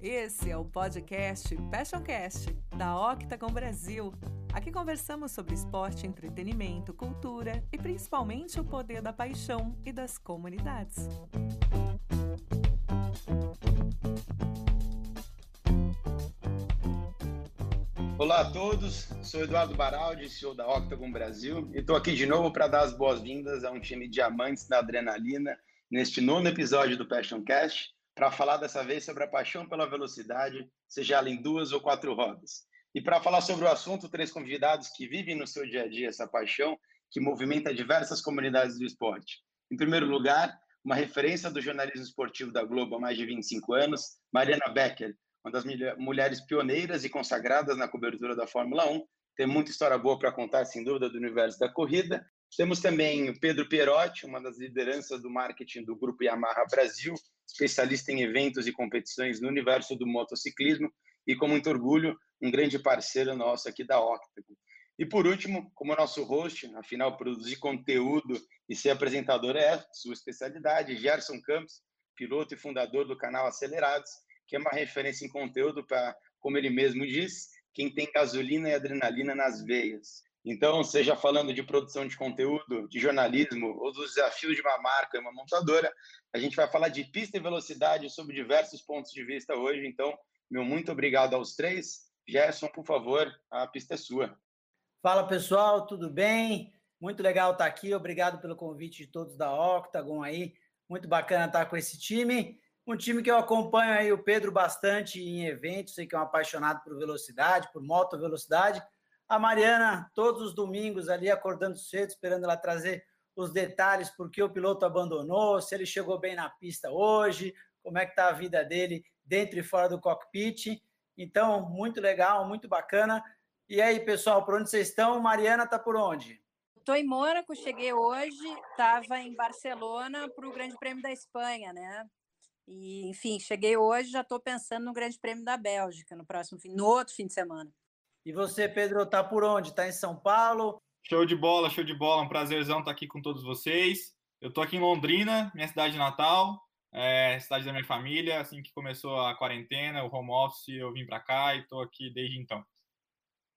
Esse é o podcast Passioncast, da Octagon Brasil. Aqui conversamos sobre esporte, entretenimento, cultura e principalmente o poder da paixão e das comunidades. Olá a todos, sou Eduardo Baraldi, CEO da Octagon Brasil, e estou aqui de novo para dar as boas-vindas a um time de diamantes da adrenalina neste nono episódio do Passion Cast para falar dessa vez sobre a paixão pela velocidade, seja ela em duas ou quatro rodas. E para falar sobre o assunto, três convidados que vivem no seu dia a dia essa paixão que movimenta diversas comunidades do esporte. Em primeiro lugar, uma referência do jornalismo esportivo da Globo há mais de 25 anos, Mariana Becker, uma das mulheres pioneiras e consagradas na cobertura da Fórmula 1. Tem muita história boa para contar, sem dúvida, do universo da corrida. Temos também o Pedro Pierotti, uma das lideranças do marketing do Grupo Yamaha Brasil, especialista em eventos e competições no universo do motociclismo e, com muito orgulho, um grande parceiro nosso aqui da Octagon. E por último, como nosso host, afinal, produzir conteúdo e ser apresentador é sua especialidade, Gerson Campos, piloto e fundador do canal Acelerados, que é uma referência em conteúdo para, como ele mesmo diz, quem tem gasolina e adrenalina nas veias. Então, seja falando de produção de conteúdo, de jornalismo ou dos desafios de uma marca, uma montadora, a gente vai falar de pista e velocidade sob diversos pontos de vista hoje. Então, meu muito obrigado aos três. Gerson, por favor, a pista é sua. Fala pessoal, tudo bem? Muito legal estar aqui. Obrigado pelo convite de todos da Octagon aí. Muito bacana estar com esse time. Um time que eu acompanho aí o Pedro bastante em eventos, sei que é um apaixonado por velocidade, por moto velocidade a Mariana, todos os domingos ali acordando cedo, esperando ela trazer os detalhes, porque o piloto abandonou, se ele chegou bem na pista hoje, como é que está a vida dele dentro e fora do cockpit. Então, muito legal, muito bacana. E aí, pessoal, por onde vocês estão? Mariana está por onde? Estou em Mônaco, cheguei hoje, estava em Barcelona para o Grande Prêmio da Espanha, né? E, enfim, cheguei hoje, já estou pensando no Grande Prêmio da Bélgica no próximo fim, no outro fim de semana. E você, Pedro, tá por onde? Tá em São Paulo? Show de bola, show de bola. Um prazerzão estar aqui com todos vocês. Eu tô aqui em Londrina, minha cidade natal, é, cidade da minha família. Assim que começou a quarentena, o home office, eu vim para cá e tô aqui desde então.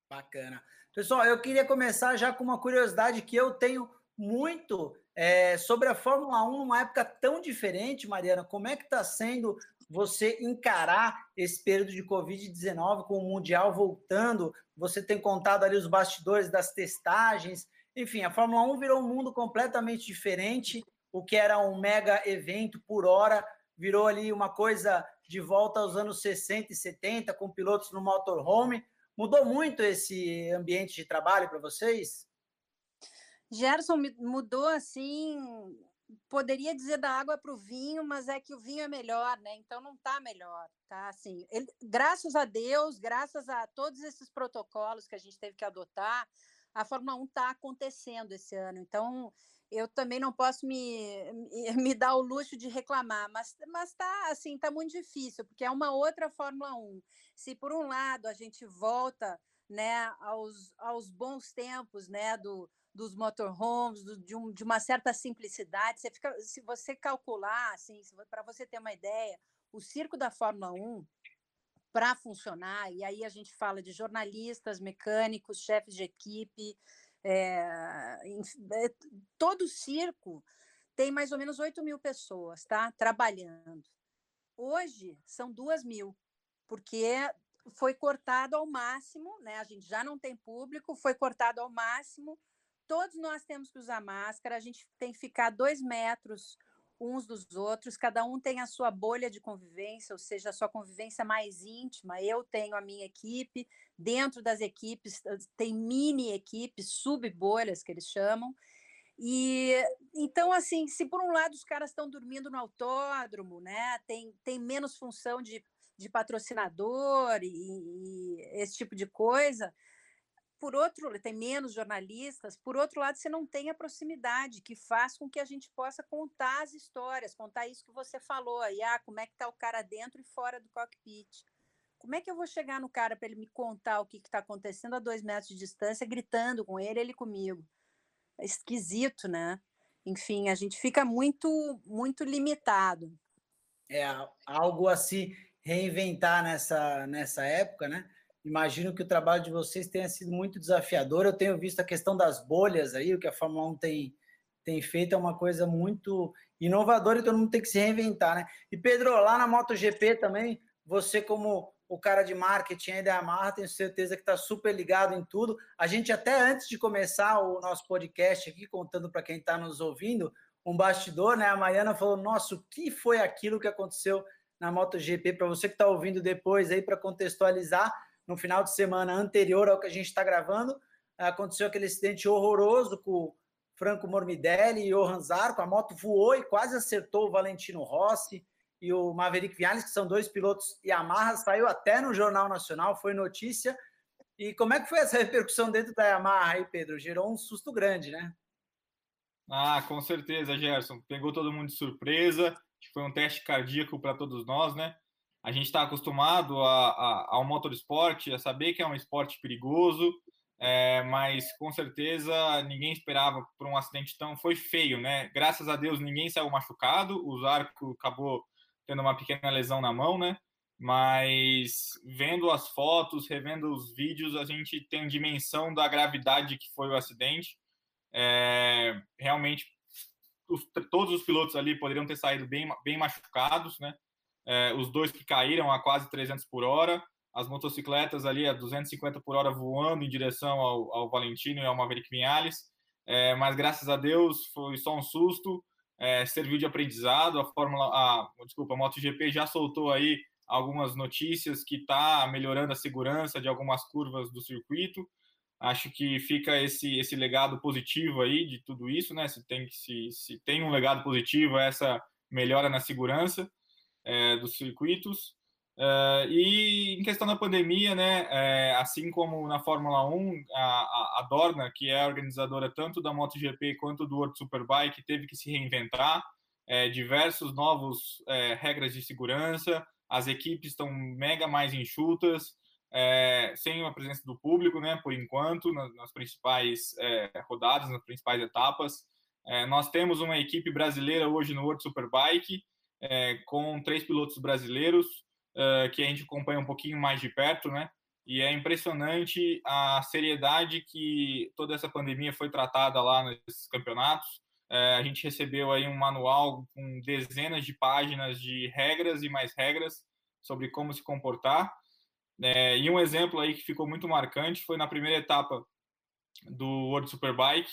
Bacana. Pessoal, eu queria começar já com uma curiosidade que eu tenho muito é, sobre a Fórmula 1 numa época tão diferente, Mariana. Como é que está sendo você encarar esse período de Covid-19 com o Mundial voltando, você tem contado ali os bastidores das testagens, enfim, a Fórmula 1 virou um mundo completamente diferente, o que era um mega evento por hora, virou ali uma coisa de volta aos anos 60 e 70, com pilotos no motorhome. Mudou muito esse ambiente de trabalho para vocês? Gerson mudou assim poderia dizer da água para o vinho, mas é que o vinho é melhor, né? Então não está melhor, tá? Assim, ele, graças a Deus, graças a todos esses protocolos que a gente teve que adotar, a Fórmula 1 está acontecendo esse ano. Então eu também não posso me, me, me, dar o luxo de reclamar, mas mas tá assim, tá muito difícil, porque é uma outra Fórmula 1. Se por um lado a gente volta, né, aos, aos bons tempos, né, do dos motorhomes, do, de, um, de, uma certa simplicidade. Você fica, se você calcular, assim, para você ter uma ideia, o circo da Fórmula 1 para funcionar, e aí a gente fala de jornalistas, mecânicos, chefes de equipe, é, é, todo circo tem mais ou menos 8 mil pessoas tá, trabalhando. Hoje são duas mil, porque foi cortado ao máximo, né? A gente já não tem público, foi cortado ao máximo todos nós temos que usar máscara, a gente tem que ficar dois metros uns dos outros, cada um tem a sua bolha de convivência, ou seja, a sua convivência mais íntima. Eu tenho a minha equipe, dentro das equipes tem mini equipes, sub-bolhas que eles chamam. E então, assim, se por um lado os caras estão dormindo no autódromo, né? Tem, tem menos função de, de patrocinador e, e esse tipo de coisa, por outro, tem menos jornalistas, por outro lado, você não tem a proximidade que faz com que a gente possa contar as histórias, contar isso que você falou aí, ah, como é que está o cara dentro e fora do cockpit. Como é que eu vou chegar no cara para ele me contar o que está acontecendo a dois metros de distância, gritando com ele, ele comigo? É esquisito, né? Enfim, a gente fica muito, muito limitado. É algo assim reinventar nessa, nessa época, né? Imagino que o trabalho de vocês tenha sido muito desafiador. Eu tenho visto a questão das bolhas aí, o que a Fórmula 1 tem, tem feito é uma coisa muito inovadora e todo mundo tem que se reinventar, né? E Pedro, lá na MotoGP também, você como o cara de marketing da Yamaha, tenho certeza que está super ligado em tudo. A gente até antes de começar o nosso podcast aqui, contando para quem está nos ouvindo, um bastidor, né? A Mariana falou, nossa, o que foi aquilo que aconteceu na MotoGP? Para você que está ouvindo depois aí, para contextualizar, no final de semana anterior ao que a gente está gravando, aconteceu aquele acidente horroroso com Franco Morbidelli e Johan Zarco, a moto voou e quase acertou o Valentino Rossi e o Maverick Viales, que são dois pilotos Yamaha, saiu até no Jornal Nacional, foi notícia. E como é que foi essa repercussão dentro da Yamaha aí, Pedro? Gerou um susto grande, né? Ah, com certeza, Gerson. Pegou todo mundo de surpresa. Foi um teste cardíaco para todos nós, né? A gente está acostumado a, a, ao motorsport, a saber que é um esporte perigoso, é, mas com certeza ninguém esperava por um acidente tão. Foi feio, né? Graças a Deus ninguém saiu machucado, o Zarco acabou tendo uma pequena lesão na mão, né? Mas vendo as fotos, revendo os vídeos, a gente tem dimensão da gravidade que foi o acidente. É, realmente, os, todos os pilotos ali poderiam ter saído bem, bem machucados, né? É, os dois que caíram a quase 300 por hora, as motocicletas ali a 250 por hora voando em direção ao, ao Valentino e ao Maverick Vinales, é, mas graças a Deus foi só um susto, é, serviu de aprendizado. A Fórmula, a, desculpa, a MotoGP já soltou aí algumas notícias que está melhorando a segurança de algumas curvas do circuito. Acho que fica esse esse legado positivo aí de tudo isso, né? Se tem se, se tem um legado positivo é essa melhora na segurança é, dos circuitos. Uh, e em questão da pandemia, né, é, assim como na Fórmula 1, a, a, Dorna, que é a organizadora tanto da MotoGP quanto do World Superbike, teve que se reinventar, é, diversos novos é, regras de segurança, as equipes estão mega mais enxutas, é, sem a presença do público, né, por enquanto, nas, nas principais é, rodadas, nas principais etapas. É, nós temos uma equipe brasileira hoje no World Superbike, com três pilotos brasileiros, uh, que a gente acompanha um pouquinho mais de perto, né? E é impressionante a seriedade que toda essa pandemia foi tratada lá nesses campeonatos. Uh, a gente recebeu aí um manual com dezenas de páginas de regras e mais regras sobre como se comportar. É, e um exemplo aí que ficou muito marcante foi na primeira etapa do World Superbike,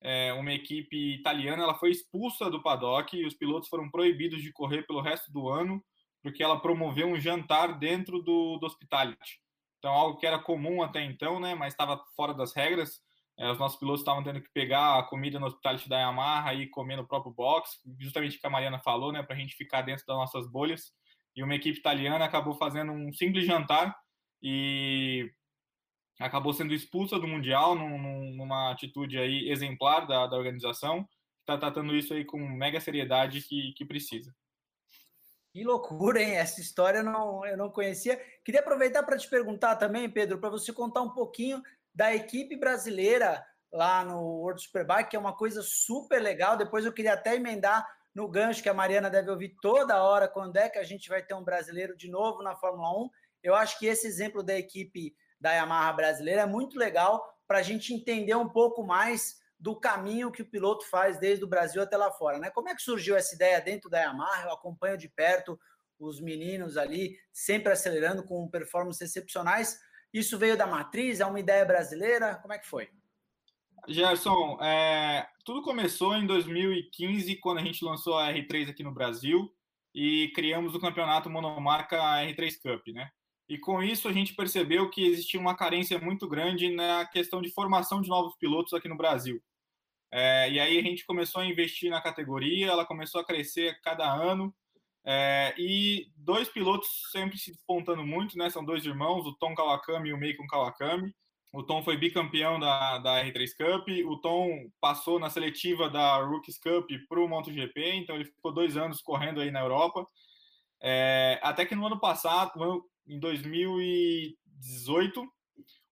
é, uma equipe italiana ela foi expulsa do paddock e os pilotos foram proibidos de correr pelo resto do ano porque ela promoveu um jantar dentro do, do hospitality. Então, algo que era comum até então, né, mas estava fora das regras. É, os nossos pilotos estavam tendo que pegar a comida no hospitality da Yamaha e comer no próprio box, justamente o que a Mariana falou, né, para a gente ficar dentro das nossas bolhas. E uma equipe italiana acabou fazendo um simples jantar e acabou sendo expulsa do Mundial num, numa atitude aí exemplar da, da organização. Está tratando isso aí com mega seriedade que, que precisa. Que loucura, hein? Essa história eu não, eu não conhecia. Queria aproveitar para te perguntar também, Pedro, para você contar um pouquinho da equipe brasileira lá no World Superbike, que é uma coisa super legal. Depois eu queria até emendar no gancho que a Mariana deve ouvir toda hora quando é que a gente vai ter um brasileiro de novo na Fórmula 1. Eu acho que esse exemplo da equipe da Yamaha brasileira é muito legal para a gente entender um pouco mais do caminho que o piloto faz desde o Brasil até lá fora, né? Como é que surgiu essa ideia dentro da Yamaha? Eu acompanho de perto os meninos ali, sempre acelerando com performances excepcionais. Isso veio da matriz? É uma ideia brasileira? Como é que foi? Gerson, é, tudo começou em 2015, quando a gente lançou a R3 aqui no Brasil e criamos o campeonato monomarca R3 Cup, né? E com isso a gente percebeu que existia uma carência muito grande na questão de formação de novos pilotos aqui no Brasil. É, e aí a gente começou a investir na categoria, ela começou a crescer cada ano. É, e dois pilotos sempre se despontando muito, né? São dois irmãos, o Tom Kawakami e o Meikon Kawakami. O Tom foi bicampeão da, da R3 Cup, o Tom passou na seletiva da Rookies Cup para o MotoGP, então ele ficou dois anos correndo aí na Europa. É, até que no ano passado, em 2018,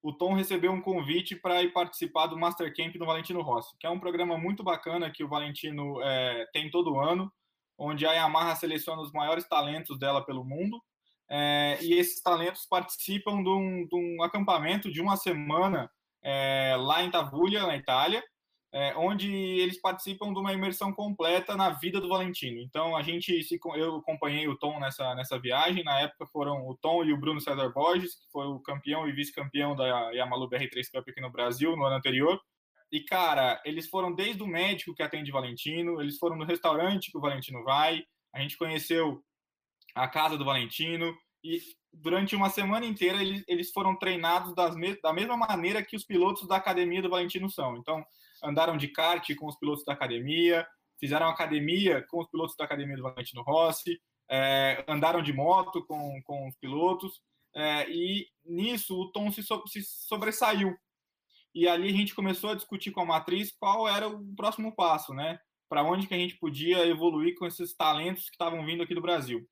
o Tom recebeu um convite para ir participar do Master Camp do Valentino Rossi, que é um programa muito bacana que o Valentino é, tem todo ano, onde a Yamaha seleciona os maiores talentos dela pelo mundo é, e esses talentos participam de um, de um, acampamento de uma semana é, lá em Tavulha, na Itália, é, onde eles participam de uma imersão completa na vida do Valentino. Então a gente se, eu acompanhei o Tom nessa nessa viagem. Na época foram o Tom e o Bruno César Borges, que foi o campeão e vice-campeão da Yamalu BR3 Cup aqui no Brasil no ano anterior. E cara, eles foram desde o médico que atende Valentino, eles foram no restaurante que o Valentino vai. A gente conheceu a casa do Valentino e durante uma semana inteira eles, eles foram treinados das me da mesma maneira que os pilotos da academia do Valentino são. Então andaram de kart com os pilotos da academia, fizeram academia com os pilotos da academia do Valentino Rossi, é, andaram de moto com, com os pilotos, é, e nisso o Tom se, so, se sobressaiu. E ali a gente começou a discutir com a matriz qual era o próximo passo, né? Para onde que a gente podia evoluir com esses talentos que estavam vindo aqui do Brasil.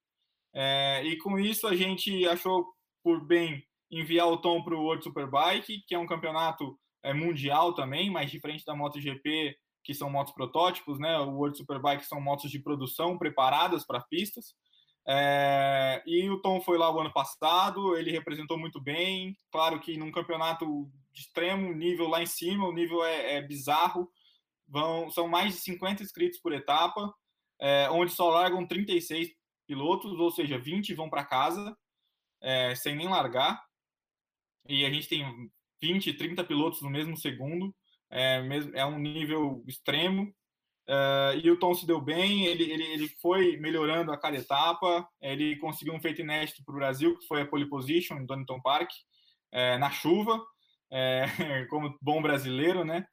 É, e com isso a gente achou por bem enviar o Tom para o World Superbike, que é um campeonato mundial também, mas diferente da MotoGP, que são motos protótipos, né? O World Superbike são motos de produção preparadas para pistas. É, e o Tom foi lá o ano passado, ele representou muito bem. Claro que num campeonato de extremo nível lá em cima, o nível é, é bizarro. Vão, são mais de 50 inscritos por etapa, é, onde só largam 36 pilotos, ou seja, 20 vão para casa, é, sem nem largar. E a gente tem 20, 30 pilotos no mesmo segundo, é, é um nível extremo. Uh, e o Tom se deu bem, ele, ele, ele foi melhorando a cada etapa, ele conseguiu um feito inédito para o Brasil, que foi a pole position em Donington Park, é, na chuva, é, como bom brasileiro, né?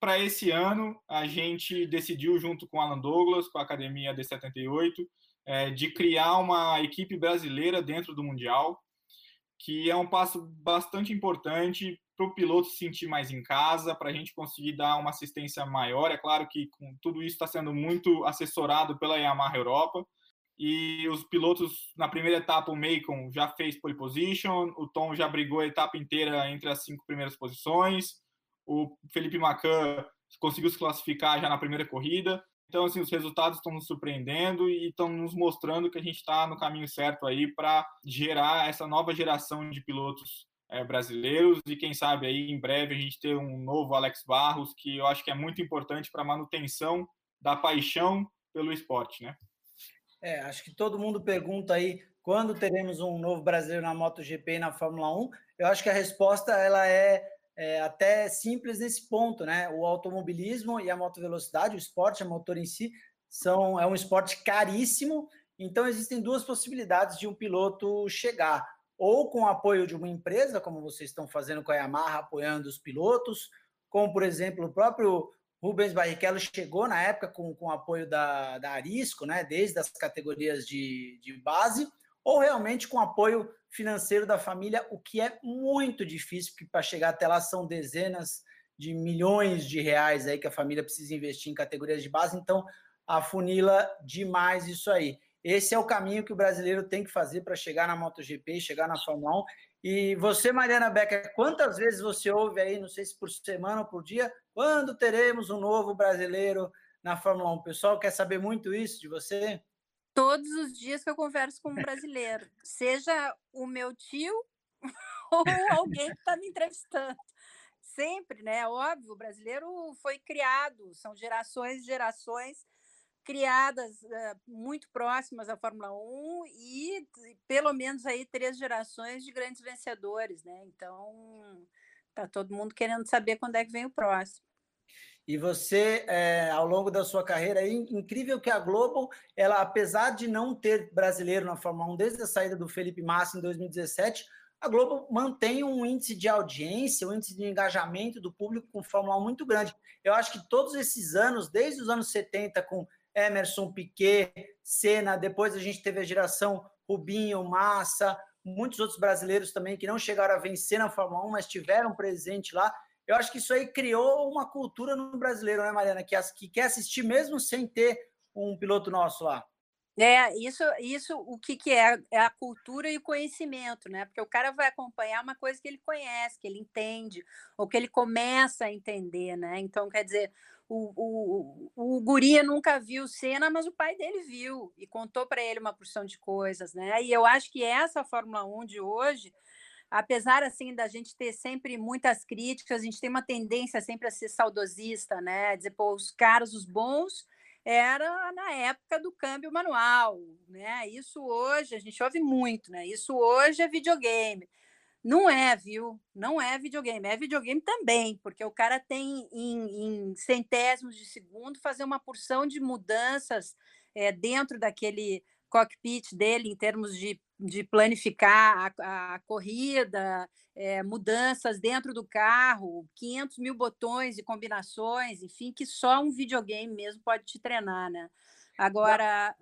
Para esse ano, a gente decidiu, junto com Alan Douglas, com a Academia D78, é, de criar uma equipe brasileira dentro do Mundial que é um passo bastante importante para o piloto se sentir mais em casa, para a gente conseguir dar uma assistência maior. É claro que com tudo isso está sendo muito assessorado pela Yamaha Europa. E os pilotos, na primeira etapa, o Macon já fez pole position, o Tom já brigou a etapa inteira entre as cinco primeiras posições, o Felipe Macan conseguiu se classificar já na primeira corrida. Então, assim, os resultados estão nos surpreendendo e estão nos mostrando que a gente está no caminho certo aí para gerar essa nova geração de pilotos é, brasileiros e quem sabe aí em breve a gente ter um novo Alex Barros, que eu acho que é muito importante para a manutenção da paixão pelo esporte, né? É, acho que todo mundo pergunta aí quando teremos um novo brasileiro na MotoGP e na Fórmula 1. Eu acho que a resposta ela é é, até simples nesse ponto, né? O automobilismo e a motovelocidade, o esporte, a motor em si, são, é um esporte caríssimo, então existem duas possibilidades de um piloto chegar, ou com o apoio de uma empresa, como vocês estão fazendo com a Yamaha, apoiando os pilotos, como, por exemplo, o próprio Rubens Barrichello chegou na época com, com o apoio da, da Arisco, né, desde as categorias de, de base, ou realmente com apoio financeiro da família, o que é muito difícil, porque para chegar até lá são dezenas de milhões de reais aí que a família precisa investir em categorias de base, então afunila demais isso aí. Esse é o caminho que o brasileiro tem que fazer para chegar na MotoGP, chegar na Fórmula 1. E você, Mariana Becker, quantas vezes você ouve aí, não sei se por semana ou por dia, quando teremos um novo brasileiro na Fórmula 1? O pessoal quer saber muito isso de você? Todos os dias que eu converso com um brasileiro, seja o meu tio ou alguém que está me entrevistando. Sempre, né? Óbvio, o brasileiro foi criado, são gerações e gerações criadas uh, muito próximas à Fórmula 1 e pelo menos aí três gerações de grandes vencedores, né? Então, tá todo mundo querendo saber quando é que vem o próximo. E você, é, ao longo da sua carreira, é incrível que a Globo, ela, apesar de não ter brasileiro na Fórmula 1 desde a saída do Felipe Massa em 2017, a Globo mantém um índice de audiência, um índice de engajamento do público com Fórmula 1 muito grande. Eu acho que todos esses anos, desde os anos 70, com Emerson, Piquet, Senna, depois a gente teve a geração Rubinho, Massa, muitos outros brasileiros também que não chegaram a vencer na Fórmula 1, mas tiveram presente lá. Eu acho que isso aí criou uma cultura no brasileiro, né, Mariana? Que, que quer assistir mesmo sem ter um piloto nosso lá. É, isso, isso o que, que é? É a cultura e o conhecimento, né? Porque o cara vai acompanhar uma coisa que ele conhece, que ele entende, ou que ele começa a entender, né? Então, quer dizer, o, o, o Guria nunca viu cena, mas o pai dele viu e contou para ele uma porção de coisas, né? E eu acho que essa Fórmula 1 de hoje, apesar assim da gente ter sempre muitas críticas, a gente tem uma tendência sempre a ser saudosista, né? Dizer, pô, os caras, os bons, era na época do câmbio manual, né? Isso hoje a gente ouve muito, né? Isso hoje é videogame. Não é, viu? Não é videogame. É videogame também, porque o cara tem em, em centésimos de segundo fazer uma porção de mudanças é, dentro daquele cockpit dele em termos de, de planificar a, a corrida, é, mudanças dentro do carro, 500 mil botões e combinações, enfim, que só um videogame mesmo pode te treinar, né? Agora,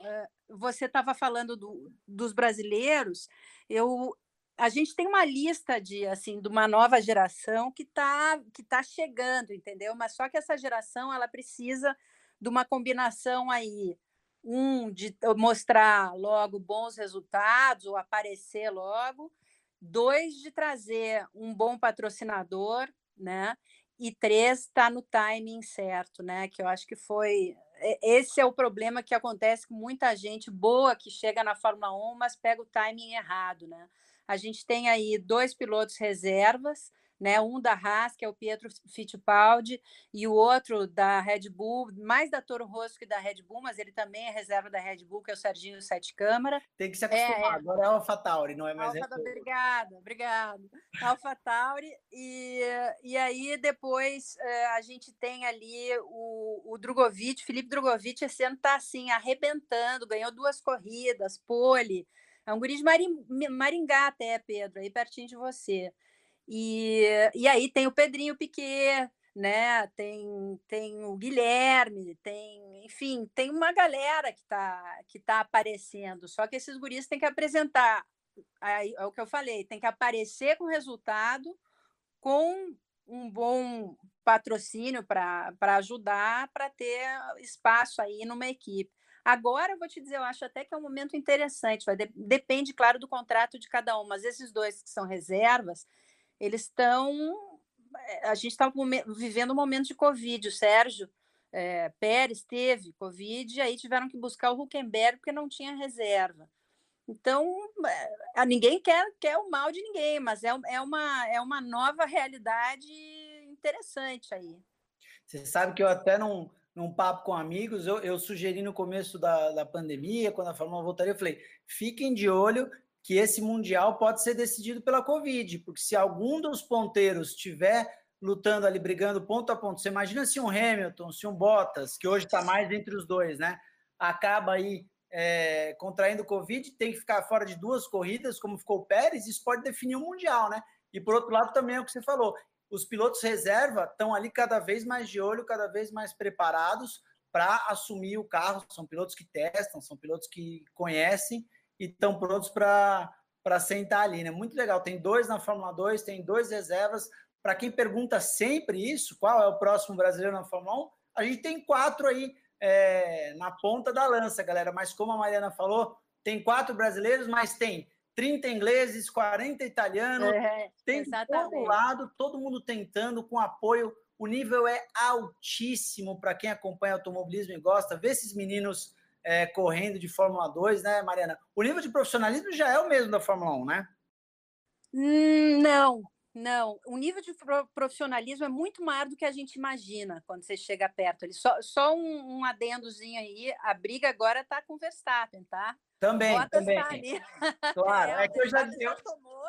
você estava falando do, dos brasileiros, eu, a gente tem uma lista de assim de uma nova geração que está que tá chegando, entendeu? Mas só que essa geração ela precisa de uma combinação aí um de mostrar logo bons resultados ou aparecer logo, dois de trazer um bom patrocinador, né? E três está no timing certo, né? Que eu acho que foi esse é o problema que acontece com muita gente boa que chega na Fórmula 1, mas pega o timing errado, né? A gente tem aí dois pilotos reservas, né? Um da Haas, que é o Pietro Fittipaldi, e o outro da Red Bull, mais da Toro Rosso que da Red Bull, mas ele também é reserva da Red Bull, que é o Serginho Sete Câmara. Tem que se acostumar, é, é. agora é Alpha Tauri, não é mais Alpha, Obrigada, obrigada. Alpha Tauri, e, e aí depois eh, a gente tem ali o, o Drogovic, Felipe Drogovic, esse ano está assim, arrebentando, ganhou duas corridas, pole, é um guri de Maringá até, Pedro, aí pertinho de você. E, e aí tem o Pedrinho Piquet, né? Tem, tem o Guilherme, tem, enfim, tem uma galera que está que tá aparecendo. Só que esses guris têm que apresentar, aí, é o que eu falei, tem que aparecer com resultado, com um bom patrocínio para ajudar, para ter espaço aí numa equipe. Agora, eu vou te dizer, eu acho até que é um momento interessante, vai, depende, claro, do contrato de cada um, mas esses dois que são reservas, eles estão. Eh, a gente está vivendo um momento de Covid. O Sérgio é, Pérez teve Covid, e aí tiveram que buscar o Huckenberg porque não tinha reserva. Então, é, ninguém quer, quer o mal de ninguém, mas é, é, uma, é uma nova realidade interessante aí. Você sabe que eu até não num papo com amigos, eu, eu sugeri no começo da, da pandemia, quando a Fórmula 1 voltaria, eu falei: fiquem de olho que esse Mundial pode ser decidido pela Covid, porque se algum dos ponteiros estiver lutando ali, brigando ponto a ponto, você imagina se um Hamilton, se um Bottas, que hoje está mais entre os dois, né? Acaba aí é, contraindo Covid, tem que ficar fora de duas corridas, como ficou o Pérez, isso pode definir o Mundial, né? E por outro lado, também é o que você falou os pilotos reserva estão ali cada vez mais de olho, cada vez mais preparados para assumir o carro. São pilotos que testam, são pilotos que conhecem e estão prontos para sentar ali. Né? Muito legal. Tem dois na Fórmula 2, tem dois reservas. Para quem pergunta sempre isso, qual é o próximo brasileiro na Fórmula 1, a gente tem quatro aí é, na ponta da lança, galera. Mas como a Mariana falou, tem quatro brasileiros, mas tem 30 ingleses, 40 italianos, é, tem exatamente. todo lado, todo mundo tentando, com apoio. O nível é altíssimo para quem acompanha automobilismo e gosta. Ver esses meninos é, correndo de Fórmula 2, né, Mariana? O nível de profissionalismo já é o mesmo da Fórmula 1, né? Hum, não, não. O nível de profissionalismo é muito maior do que a gente imagina quando você chega perto. Ele só, só um, um adendozinho aí. A briga agora está com o Verstappen, tá? Também, Bota também. Claro, é, é que eu já, eu,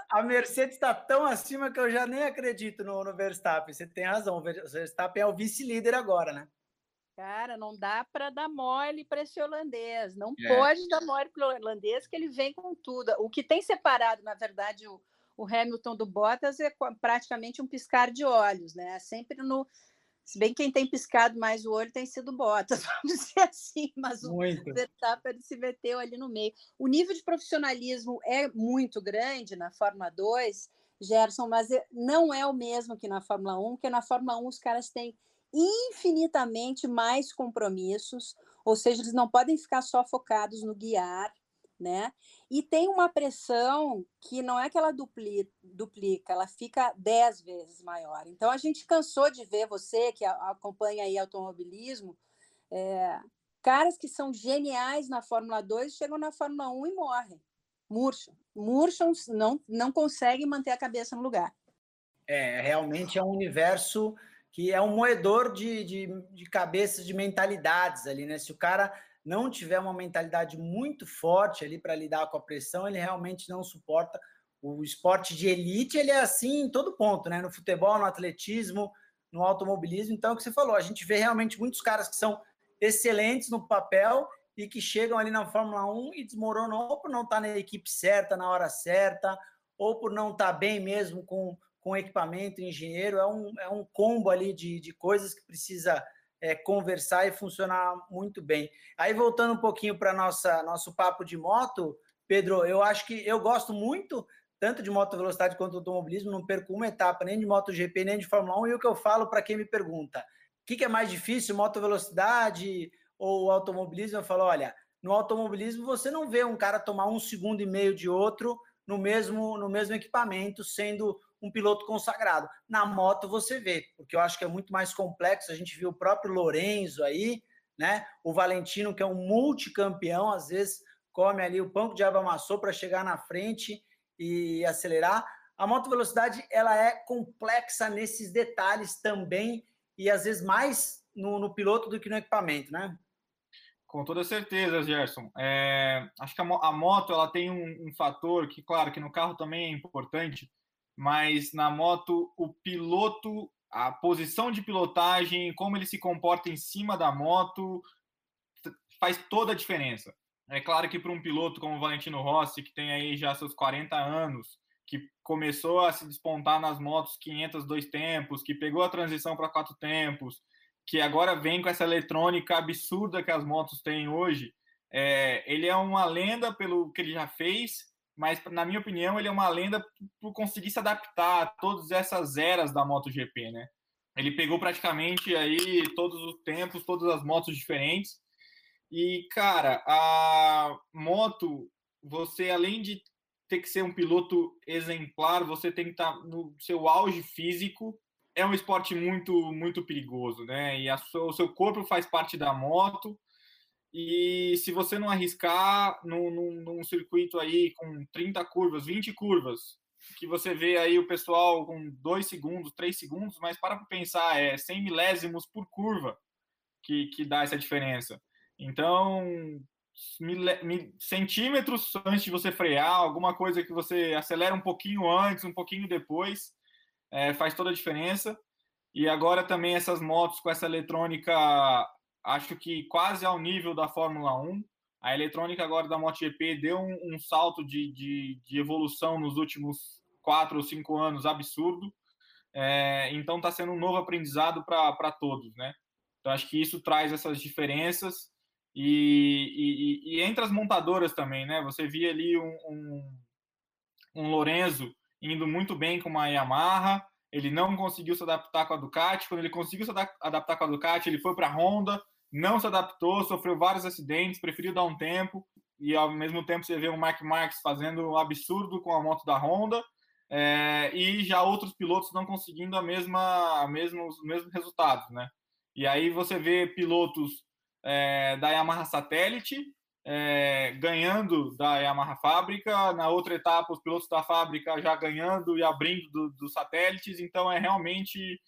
a Mercedes está tão acima que eu já nem acredito no, no Verstappen. Você tem razão, o Verstappen é o vice-líder agora, né? Cara, não dá para dar mole para esse holandês. Não é. pode dar mole para o holandês, que ele vem com tudo. O que tem separado, na verdade, o, o Hamilton do Bottas é praticamente um piscar de olhos, né? Sempre no, se bem que quem tem piscado mais o olho tem sido Bottas, vamos dizer assim, mas muito. o Verstappen se meteu ali no meio. O nível de profissionalismo é muito grande na Fórmula 2, Gerson, mas é, não é o mesmo que na Fórmula 1, porque na Fórmula 1 os caras têm infinitamente mais compromissos, ou seja, eles não podem ficar só focados no guiar, né? E tem uma pressão que não é que ela dupli, duplica, ela fica dez vezes maior. Então a gente cansou de ver você que acompanha aí automobilismo, é, caras que são geniais na Fórmula 2 chegam na Fórmula 1 e morrem, murcham, murcham, não, não conseguem manter a cabeça no lugar. É, realmente é um universo que é um moedor de, de, de cabeças, de mentalidades ali, né? Se o cara não tiver uma mentalidade muito forte ali para lidar com a pressão, ele realmente não suporta. O esporte de elite, ele é assim em todo ponto, né? No futebol, no atletismo, no automobilismo. Então, é o que você falou, a gente vê realmente muitos caras que são excelentes no papel e que chegam ali na Fórmula 1 e desmoronam ou por não estar na equipe certa, na hora certa, ou por não estar bem mesmo com, com equipamento, engenheiro. É um, é um combo ali de, de coisas que precisa é, conversar e funcionar muito bem. Aí, voltando um pouquinho para nossa nosso papo de moto, Pedro, eu acho que eu gosto muito tanto de moto velocidade quanto automobilismo, não perco uma etapa nem de MotoGP nem de Fórmula 1, e o que eu falo para quem me pergunta, o que, que é mais difícil, moto velocidade ou automobilismo? Eu falo, olha, no automobilismo você não vê um cara tomar um segundo e meio de outro no mesmo, no mesmo equipamento, sendo um piloto consagrado. Na moto você vê, porque eu acho que é muito mais complexo. A gente viu o próprio Lorenzo aí, né? O Valentino, que é um multicampeão, às vezes come ali o pão que o diabo amassou para chegar na frente e acelerar. A moto velocidade ela é complexa nesses detalhes também e às vezes mais no, no piloto do que no equipamento, né? Com toda certeza, Gerson. É, acho que a, a, moto ela tem um, um, fator que, claro, que no carro também é importante, mas na moto o piloto, a posição de pilotagem, como ele se comporta em cima da moto, faz toda a diferença. É claro que para um piloto como o Valentino Rossi, que tem aí já seus 40 anos, que começou a se despontar nas motos 500 dois tempos, que pegou a transição para quatro tempos, que agora vem com essa eletrônica absurda que as motos têm hoje, é, ele é uma lenda pelo que ele já fez mas na minha opinião ele é uma lenda por conseguir se adaptar a todas essas eras da MotoGP, né? Ele pegou praticamente aí todos os tempos, todas as motos diferentes. E cara, a moto, você além de ter que ser um piloto exemplar, você tem que estar tá no seu auge físico. É um esporte muito muito perigoso, né? E a, o seu corpo faz parte da moto e se você não arriscar num, num, num, circuito aí com 30 curvas, 20 curvas, que você vê aí o pessoal com 2 segundos, 3 segundos, mas para pensar, é 100 milésimos por curva que, que dá essa diferença. Então, centímetros antes de você frear, alguma coisa que você acelera um pouquinho antes, um pouquinho depois, é, faz toda a diferença. E agora também essas motos com essa eletrônica acho que quase ao nível da Fórmula 1. A eletrônica agora da MotoGP deu um, um salto de, de, de, evolução nos últimos quatro ou cinco anos absurdo. É, então está sendo um novo aprendizado para todos, né? Então acho que isso traz essas diferenças e, e, e, entre as montadoras também, né? Você via ali um, um, um Lorenzo indo muito bem com uma Yamaha, ele não conseguiu se adaptar com a Ducati. Quando ele conseguiu se adaptar com a Ducati, ele foi para a Honda, não se adaptou, sofreu vários acidentes, preferiu dar um tempo, e ao mesmo tempo você vê o Mark Marques fazendo um absurdo com a moto da Honda, é, e já outros pilotos não conseguindo a mesma, a mesma, os mesmos resultados, né? E aí você vê pilotos é, da Yamaha Satélite é, ganhando da Yamaha Fábrica, na outra etapa os pilotos da fábrica já ganhando e abrindo dos do satélites, então é realmente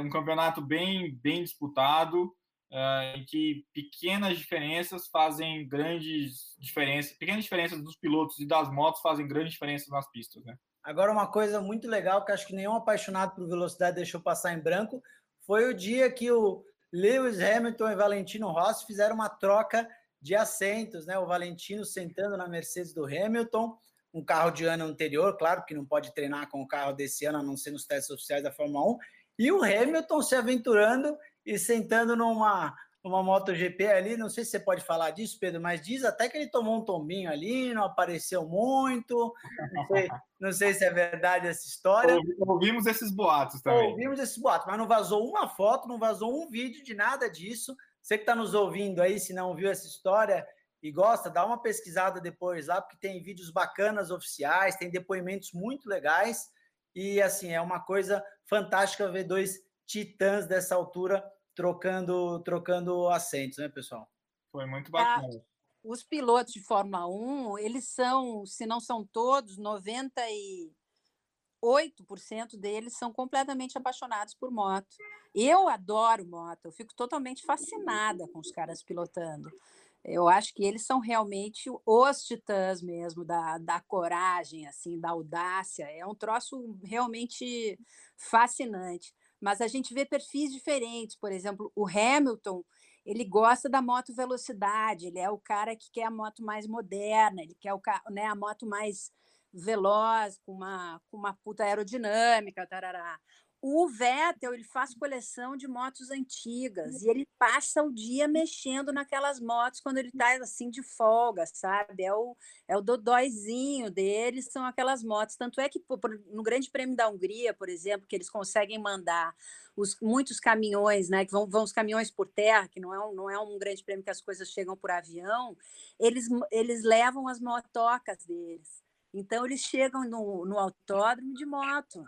um campeonato bem, bem disputado uh, em que pequenas diferenças fazem grandes diferenças, pequenas diferenças dos pilotos e das motos fazem grandes diferenças nas pistas, né? Agora, uma coisa muito legal que acho que nenhum apaixonado por velocidade deixou passar em branco foi o dia que o Lewis Hamilton e Valentino Rossi fizeram uma troca de assentos, né? O Valentino sentando na Mercedes do Hamilton, um carro de ano anterior, claro que não pode treinar com o carro desse ano, a não ser nos testes oficiais da Fórmula 1, e o Hamilton se aventurando e sentando numa, numa MotoGP ali, não sei se você pode falar disso, Pedro, mas diz até que ele tomou um tombinho ali, não apareceu muito, não sei, não sei se é verdade essa história. Ouvimos esses boatos também. Ouvimos esses boatos, mas não vazou uma foto, não vazou um vídeo de nada disso. Você que está nos ouvindo aí, se não viu essa história, e gosta, dá uma pesquisada depois lá, porque tem vídeos bacanas oficiais, tem depoimentos muito legais. E assim, é uma coisa fantástica ver dois titãs dessa altura trocando trocando assentos, né, pessoal? Foi muito bacana. Ah, os pilotos de Fórmula 1, eles são, se não são todos, 98% deles são completamente apaixonados por moto. Eu adoro moto, eu fico totalmente fascinada com os caras pilotando. Eu acho que eles são realmente os titãs mesmo, da, da coragem, assim, da audácia. É um troço realmente fascinante. Mas a gente vê perfis diferentes. Por exemplo, o Hamilton, ele gosta da moto velocidade, ele é o cara que quer a moto mais moderna, ele quer o, né, a moto mais veloz, com uma, com uma puta aerodinâmica, tarará. O Vettel ele faz coleção de motos antigas e ele passa o dia mexendo naquelas motos quando ele está assim de folga, sabe? É o, é o dodóizinho dele, são aquelas motos. Tanto é que no Grande Prêmio da Hungria, por exemplo, que eles conseguem mandar os, muitos caminhões, né? Que vão, vão os caminhões por terra, que não é, um, não é um grande prêmio que as coisas chegam por avião, eles, eles levam as motocas deles. Então eles chegam no, no autódromo de moto.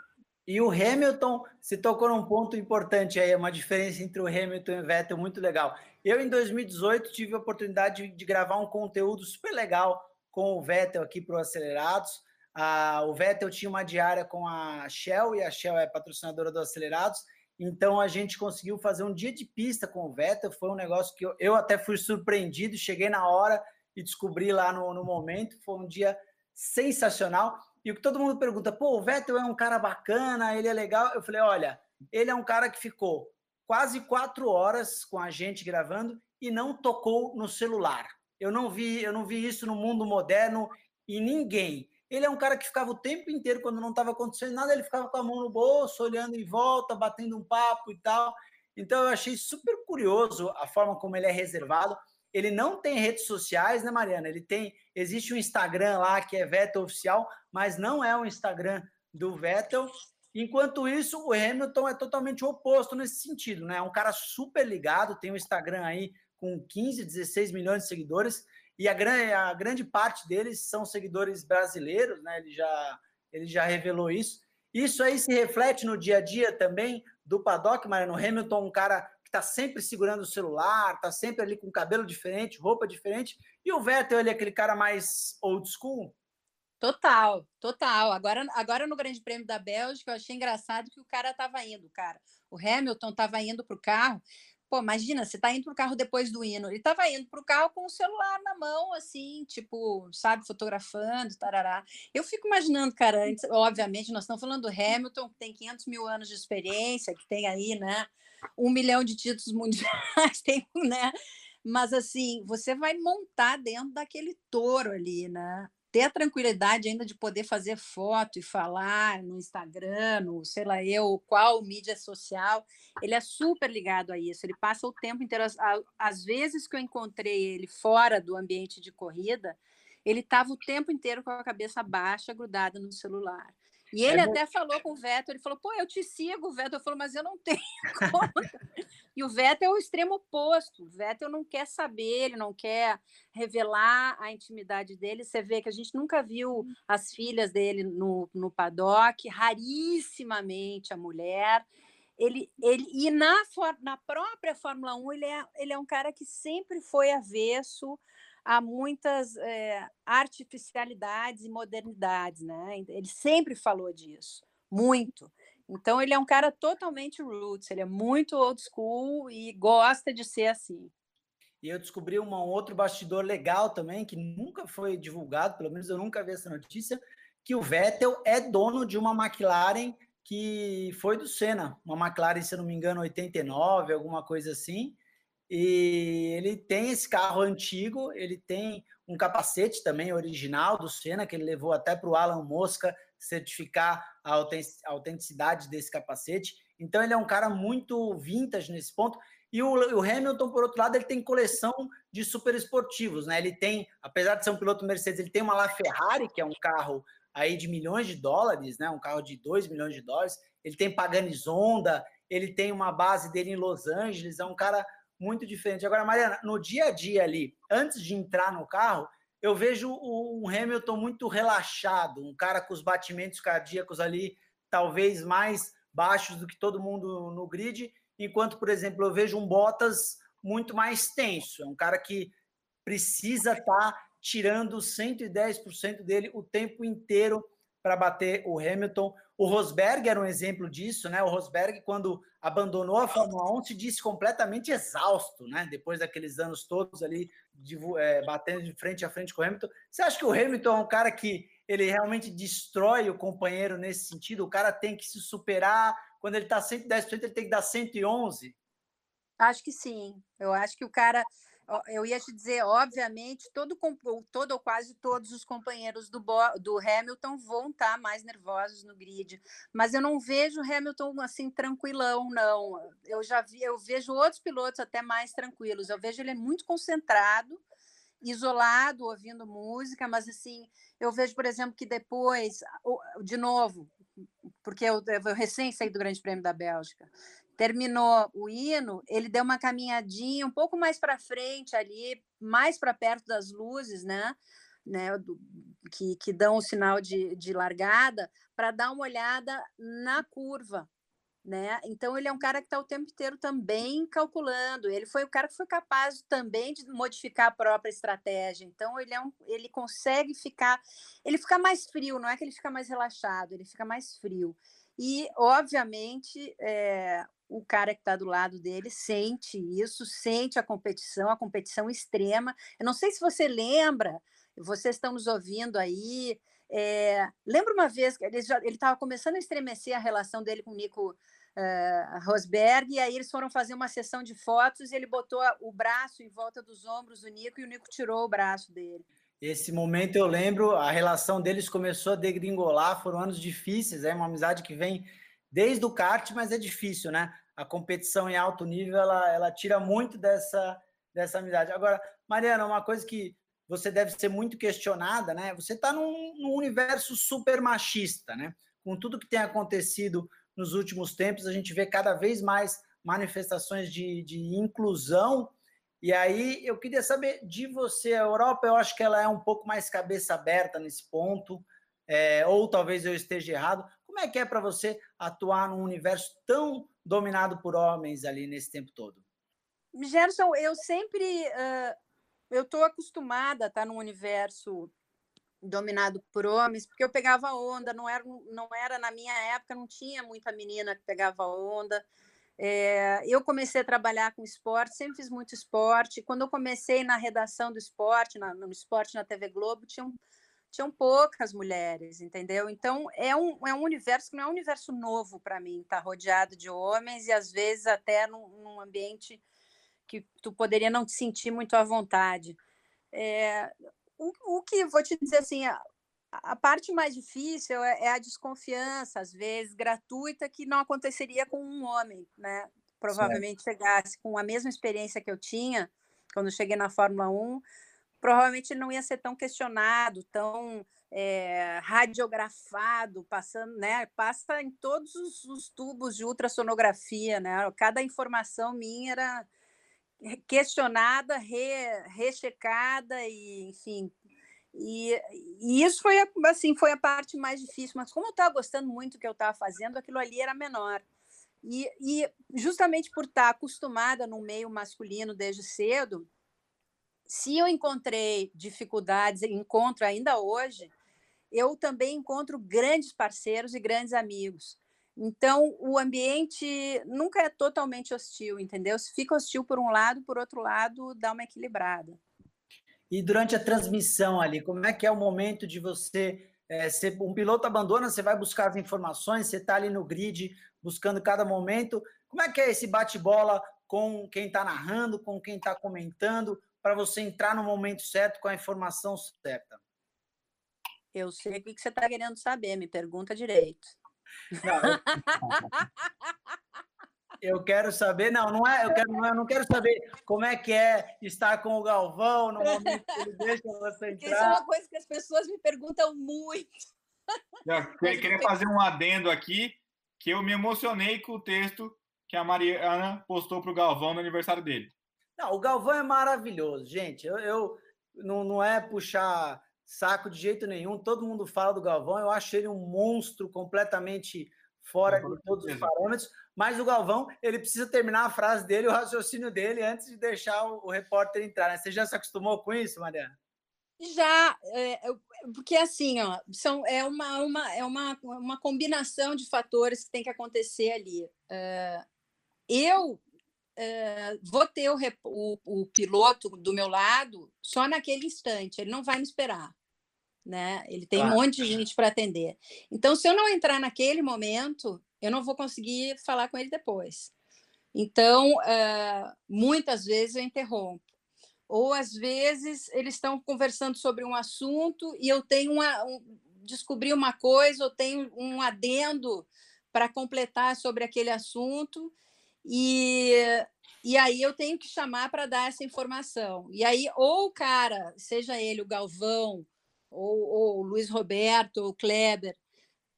E o Hamilton se tocou num ponto importante aí, uma diferença entre o Hamilton e o Vettel muito legal. Eu, em 2018, tive a oportunidade de gravar um conteúdo super legal com o Vettel aqui para o Acelerados. Ah, o Vettel tinha uma diária com a Shell, e a Shell é patrocinadora do Acelerados, então a gente conseguiu fazer um dia de pista com o Vettel. Foi um negócio que eu, eu até fui surpreendido, cheguei na hora e descobri lá no, no momento. Foi um dia sensacional. E o que todo mundo pergunta, pô, o Vettel é um cara bacana, ele é legal. Eu falei, olha, ele é um cara que ficou quase quatro horas com a gente gravando e não tocou no celular. Eu não vi, eu não vi isso no mundo moderno e ninguém. Ele é um cara que ficava o tempo inteiro quando não estava acontecendo nada, ele ficava com a mão no bolso, olhando em volta, batendo um papo e tal. Então eu achei super curioso a forma como ele é reservado. Ele não tem redes sociais, né, Mariana? Ele tem, existe um Instagram lá que é Vettel Oficial, mas não é o Instagram do Vettel. Enquanto isso, o Hamilton é totalmente oposto nesse sentido, né? É um cara super ligado, tem um Instagram aí com 15, 16 milhões de seguidores, e a grande, a grande parte deles são seguidores brasileiros, né? Ele já, ele já revelou isso. Isso aí se reflete no dia a dia também do paddock, Mariano. Hamilton, um cara que está sempre segurando o celular, está sempre ali com cabelo diferente, roupa diferente. E o Vettel, ele é aquele cara mais old school. Total, total. Agora, agora no Grande Prêmio da Bélgica, eu achei engraçado que o cara estava indo, cara. O Hamilton estava indo para o carro. Pô, imagina, você está indo para o carro depois do hino. Ele estava indo para o carro com o celular na mão, assim, tipo, sabe, fotografando, tarará. Eu fico imaginando, cara, antes, obviamente, nós estamos falando do Hamilton, que tem 500 mil anos de experiência, que tem aí, né, um milhão de títulos mundiais, tem, né? Mas assim, você vai montar dentro daquele touro ali, né? Ter a tranquilidade ainda de poder fazer foto e falar no Instagram, no, sei lá eu, qual mídia social, ele é super ligado a isso. Ele passa o tempo inteiro. Às vezes que eu encontrei ele fora do ambiente de corrida, ele estava o tempo inteiro com a cabeça baixa, grudada no celular. E ele é até falou com o Vettel, ele falou, pô, eu te sigo, o Vettel. Falou, mas eu não tenho conta. e o Vettel é o extremo oposto, o Vettel não quer saber, ele não quer revelar a intimidade dele, você vê que a gente nunca viu as filhas dele no, no paddock, rarissimamente a mulher, ele, ele e na, na própria Fórmula 1 ele é, ele é um cara que sempre foi avesso há muitas é, artificialidades e modernidades, né? Ele sempre falou disso, muito. Então ele é um cara totalmente roots, ele é muito old school e gosta de ser assim. E eu descobri um outro bastidor legal também, que nunca foi divulgado, pelo menos eu nunca vi essa notícia, que o Vettel é dono de uma McLaren que foi do Senna, uma McLaren, se eu não me engano, 89, alguma coisa assim, e ele tem esse carro antigo, ele tem um capacete também original do Senna, que ele levou até para o Alan Mosca certificar a autenticidade desse capacete. Então ele é um cara muito vintage nesse ponto. E o, o, Hamilton, por outro lado, ele tem coleção de super esportivos, né? Ele tem, apesar de ser um piloto Mercedes, ele tem uma LaFerrari, que é um carro aí de milhões de dólares, né? Um carro de 2 milhões de dólares. Ele tem Pagani Zonda, ele tem uma base dele em Los Angeles, é um cara muito diferente. Agora, Mariana, no dia a dia ali, antes de entrar no carro, eu vejo um Hamilton muito relaxado, um cara com os batimentos cardíacos ali talvez mais baixos do que todo mundo no grid, enquanto, por exemplo, eu vejo um Bottas muito mais tenso, é um cara que precisa estar tá tirando 110% dele o tempo inteiro para bater o Hamilton. O Rosberg era um exemplo disso, né? O Rosberg, quando abandonou a Fórmula 1, se disse completamente exausto, né? Depois daqueles anos todos ali de, é, batendo de frente a frente com o Hamilton. Você acha que o Hamilton é um cara que ele realmente destrói o companheiro nesse sentido? O cara tem que se superar. Quando ele está 110%, ele tem que dar 111%? Acho que sim. Eu acho que o cara eu ia te dizer, obviamente, todo, todo ou quase todos os companheiros do, do Hamilton vão estar tá mais nervosos no grid, mas eu não vejo Hamilton assim tranquilão, não. Eu já vi, eu vejo outros pilotos até mais tranquilos. Eu vejo ele muito concentrado, isolado, ouvindo música, mas assim, eu vejo, por exemplo, que depois, de novo, porque eu, eu recém saí do Grande Prêmio da Bélgica terminou o hino, ele deu uma caminhadinha um pouco mais para frente ali, mais para perto das luzes, né? né do, que, que dão o sinal de, de largada, para dar uma olhada na curva. Né? Então ele é um cara que está o tempo inteiro também calculando. Ele foi o cara que foi capaz também de modificar a própria estratégia. Então ele é um, ele consegue ficar, ele fica mais frio. Não é que ele fica mais relaxado, ele fica mais frio. E obviamente é, o cara que está do lado dele sente isso, sente a competição, a competição extrema. Eu não sei se você lembra, vocês estão nos ouvindo aí. É, lembra uma vez que ele estava começando a estremecer a relação dele com o Nico uh, Rosberg, e aí eles foram fazer uma sessão de fotos e ele botou o braço em volta dos ombros do Nico e o Nico tirou o braço dele. Esse momento eu lembro, a relação deles começou a degringolar, foram anos difíceis, é uma amizade que vem desde o kart, mas é difícil, né? A competição em alto nível, ela, ela tira muito dessa, dessa amizade. Agora, Mariana, uma coisa que você deve ser muito questionada, né? Você está num, num, universo super machista, né? Com tudo que tem acontecido nos últimos tempos, a gente vê cada vez mais manifestações de, de inclusão. E aí eu queria saber de você, a Europa, eu acho que ela é um pouco mais cabeça aberta nesse ponto, é, ou talvez eu esteja errado. Como é que é para você atuar num universo tão dominado por homens ali nesse tempo todo? Gerson, eu sempre uh, eu estou acostumada a estar num universo dominado por homens, porque eu pegava onda, não era, não era na minha época, não tinha muita menina que pegava onda. É, eu comecei a trabalhar com esporte, sempre fiz muito esporte. Quando eu comecei na redação do esporte, na, no esporte na TV Globo, tinha um, tinham poucas mulheres, entendeu? Então é um, é um universo que não é um universo novo para mim, tá rodeado de homens e às vezes até num, num, ambiente que tu poderia não te sentir muito à vontade. É, o, o que vou te dizer assim, a, parte mais difícil é, é, a desconfiança, às vezes gratuita, que não aconteceria com um homem, né? Provavelmente certo. chegasse com a mesma experiência que eu tinha quando cheguei na Fórmula 1 provavelmente não ia ser tão questionado, tão é, radiografado, passando, né? Passa em todos os, os, tubos de ultrassonografia, né? Cada informação minha era questionada, re, rechecada e, enfim. E, e, isso foi assim foi a parte mais difícil. Mas como eu estava gostando muito do que eu estava fazendo, aquilo ali era menor. E, e justamente por estar acostumada no meio masculino desde cedo, se eu encontrei dificuldades, encontro ainda hoje, eu também encontro grandes parceiros e grandes amigos. Então, o ambiente nunca é totalmente hostil, entendeu? Se fica hostil por um lado, por outro lado, dá uma equilibrada. E durante a transmissão ali, como é que é o momento de você é, ser, um piloto abandona, você vai buscar as informações, você está ali no grid buscando cada momento. Como é que é esse bate-bola com quem está narrando, com quem está comentando? para você entrar no momento certo com a informação certa? Eu sei o que você está querendo saber, me pergunta direito. Não, eu... quero saber, não, não é, eu, quero, eu não quero saber como é que é estar com o Galvão no momento que ele deixa você entrar. Isso é uma coisa que as pessoas me perguntam muito. Eu queria fazer um adendo aqui, que eu me emocionei com o texto que a Mariana postou para o Galvão no aniversário dele. Não, o Galvão é maravilhoso, gente. Eu, eu não, não é puxar saco de jeito nenhum. Todo mundo fala do Galvão. Eu acho ele um monstro completamente fora de todos os parâmetros. Mas o Galvão, ele precisa terminar a frase dele, o raciocínio dele, antes de deixar o, o repórter entrar. Né? Você já se acostumou com isso, Mariana? Já, é, porque assim, ó, são, é, uma, uma, é uma, uma combinação de fatores que tem que acontecer ali. É, eu é, vou ter o, o, o, piloto do meu lado só naquele instante, ele não vai me esperar. Né? Ele tem claro. um monte de gente para atender. Então, se eu não entrar naquele momento, eu não vou conseguir falar com ele depois. Então, uh, muitas vezes eu interrompo ou às vezes eles estão conversando sobre um assunto e eu tenho uma, um, descobri uma coisa, ou tenho um adendo para completar sobre aquele assunto e, e aí eu tenho que chamar para dar essa informação. E aí, ou o cara, seja ele o Galvão, ou, ou o Luiz Roberto, ou o Kleber,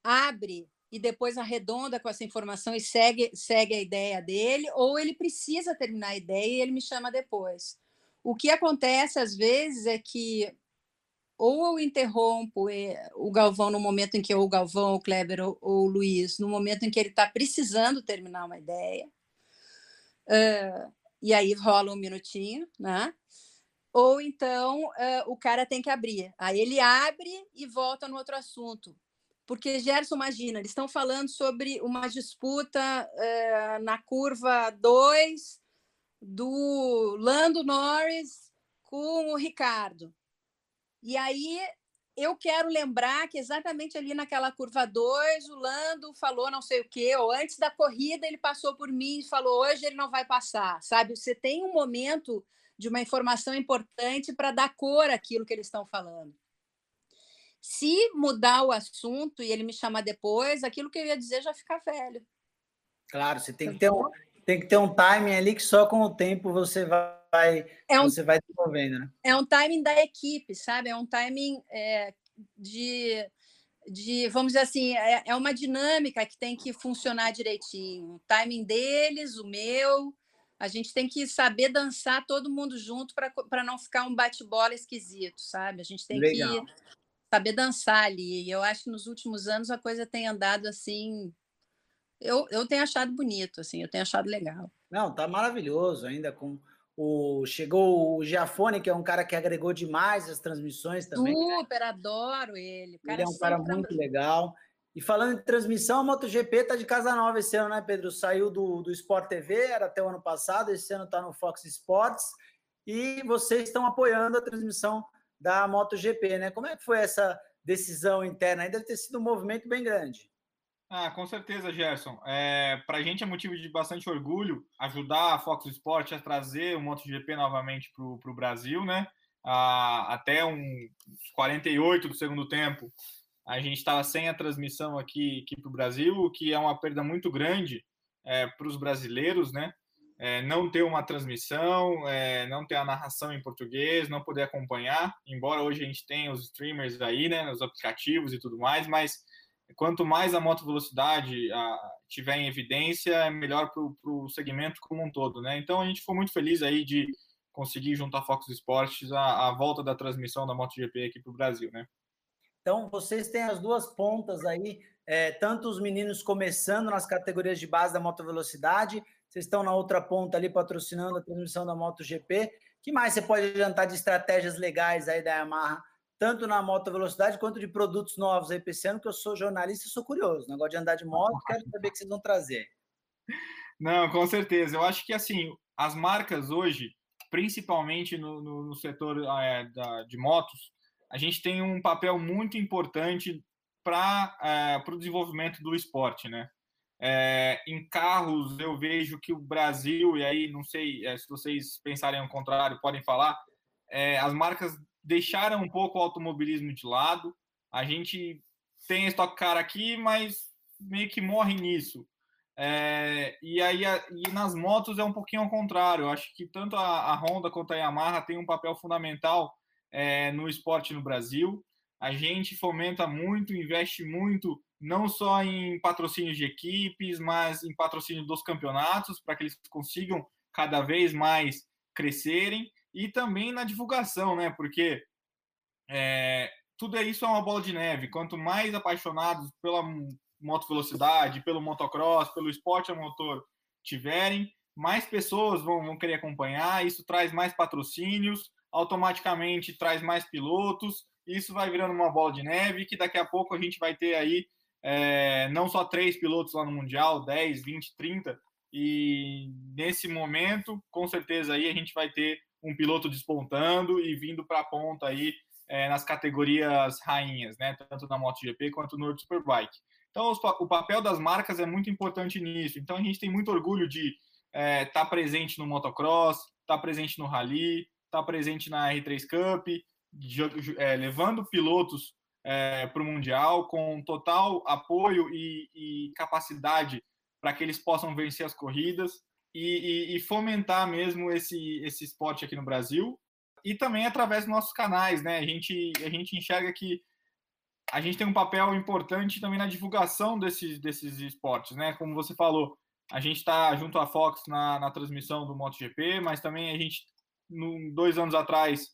abre e depois arredonda com essa informação e segue, segue a ideia dele, ou ele precisa terminar a ideia e ele me chama depois. O que acontece às vezes é que ou eu interrompo eh, o Galvão no momento em que o Galvão, o Kleber ou, ou o Luiz, no momento em que ele está precisando terminar uma ideia, uh, e aí rola um minutinho, né? Ou então uh, o cara tem que abrir. Aí ele abre e volta no outro assunto. Porque, Gerson, imagina, eles estão falando sobre uma disputa uh, na curva 2 do Lando Norris com o Ricardo. E aí eu quero lembrar que exatamente ali naquela curva 2, o Lando falou não sei o quê, ou antes da corrida ele passou por mim e falou: hoje ele não vai passar, sabe? Você tem um momento de uma informação importante para dar cor àquilo que eles estão falando. Se mudar o assunto e ele me chamar depois, aquilo que eu ia dizer já fica velho. Claro, você tem que ter um, tem que ter um timing ali que só com o tempo você vai, é um, você vai desenvolvendo, né? É um timing da equipe, sabe? É um timing é, de, de, vamos dizer assim, é, é uma dinâmica que tem que funcionar direitinho. O timing deles, o meu, a gente tem que saber dançar todo mundo junto para não ficar um bate-bola esquisito, sabe? A gente tem Legal. que saber dançar ali. E eu acho que nos últimos anos a coisa tem andado assim eu, eu tenho achado bonito, assim, eu tenho achado legal. Não, tá maravilhoso ainda com o chegou o Giafone, que é um cara que agregou demais as transmissões também. Né? Super, né? adoro ele. ele é um cara muito legal. E falando em transmissão, a MotoGP tá de casa nova esse ano, né, Pedro? Saiu do, do Sport TV, era até o ano passado, esse ano tá no Fox Sports. E vocês estão apoiando a transmissão da MotoGP, né? Como é que foi essa decisão interna? Aí deve ter sido um movimento bem grande. Ah, com certeza, Gerson. É, para a gente é motivo de bastante orgulho ajudar a Fox Sport a trazer o MotoGP novamente para o Brasil, né? Ah, até uns 48 do segundo tempo, a gente estava sem a transmissão aqui, aqui para o Brasil, o que é uma perda muito grande é, para os brasileiros, né? É, não ter uma transmissão, é, não ter a narração em português, não poder acompanhar, embora hoje a gente tenha os streamers aí, né, os aplicativos e tudo mais, mas quanto mais a moto velocidade a, tiver em evidência, é melhor para o segmento como um todo, né? Então a gente ficou muito feliz aí de conseguir juntar a Fox Sports à, à volta da transmissão da MotoGP aqui para o Brasil, né? Então vocês têm as duas pontas aí, é, tanto os meninos começando nas categorias de base da moto velocidade, vocês estão na outra ponta ali patrocinando a transmissão da MotoGP. que mais você pode adiantar de estratégias legais aí da Yamaha tanto na moto velocidade quanto de produtos novos aí para esse ano, que eu sou jornalista e sou curioso. Negócio de andar de moto, quero saber o que vocês vão trazer. Não, com certeza. Eu acho que assim, as marcas hoje, principalmente no, no, no setor é, da, de motos, a gente tem um papel muito importante para é, o desenvolvimento do esporte, né? É, em carros, eu vejo que o Brasil, e aí não sei é, se vocês pensarem ao contrário, podem falar, é, as marcas deixaram um pouco o automobilismo de lado. A gente tem Stock Car aqui, mas meio que morre nisso. É, e aí e nas motos é um pouquinho ao contrário. Eu acho que tanto a, a Honda quanto a Yamaha têm um papel fundamental é, no esporte no Brasil. A gente fomenta muito, investe muito, não só em patrocínio de equipes, mas em patrocínio dos campeonatos, para que eles consigam cada vez mais crescerem e também na divulgação, né? Porque é, tudo isso é uma bola de neve. Quanto mais apaixonados pela moto velocidade, pelo motocross, pelo esporte a motor tiverem, mais pessoas vão, vão querer acompanhar. Isso traz mais patrocínios, automaticamente traz mais pilotos. Isso vai virando uma bola de neve que daqui a pouco a gente vai ter aí é, não só três pilotos lá no Mundial, 10, 20, 30. E nesse momento, com certeza aí a gente vai ter um piloto despontando e vindo para a ponta aí é, nas categorias rainhas, né? Tanto na MotoGP quanto no World Superbike. Então, os, o papel das marcas é muito importante nisso. Então, a gente tem muito orgulho de estar é, tá presente no motocross, estar tá presente no rally, estar tá presente na R3 Cup, de, é, levando pilotos é, para o Mundial com total apoio e, e capacidade para que eles possam vencer as corridas e, e, e, fomentar mesmo esse, esse esporte aqui no Brasil e também através dos nossos canais, né? A gente, a gente enxerga que a gente tem um papel importante também na divulgação desses, desses esportes, né? Como você falou, a gente está junto à Fox na, na transmissão do MotoGP, mas também a gente, no, dois anos atrás,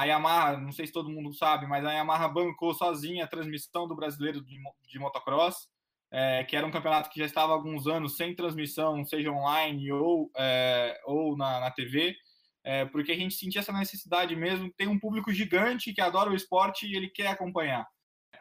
a Yamaha, não sei se todo mundo sabe, mas a Yamaha bancou sozinha a transmissão do brasileiro de, de motocross, é, que era um campeonato que já estava há alguns anos sem transmissão, seja online ou, é, ou na, na TV é, porque a gente sentia essa necessidade mesmo. Tem um público gigante que adora o esporte e ele quer acompanhar.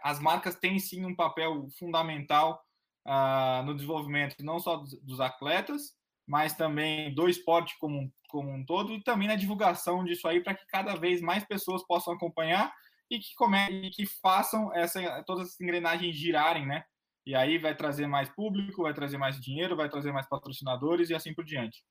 As marcas têm sim um papel fundamental ah, no desenvolvimento não só dos, dos, atletas, mas também do esporte como, como um todo e também na divulgação disso aí para que cada vez mais pessoas possam acompanhar e que, come, e que façam essa, todas essas engrenagens girarem, né? E aí vai trazer mais público, vai trazer mais dinheiro, vai trazer mais patrocinadores e assim por diante.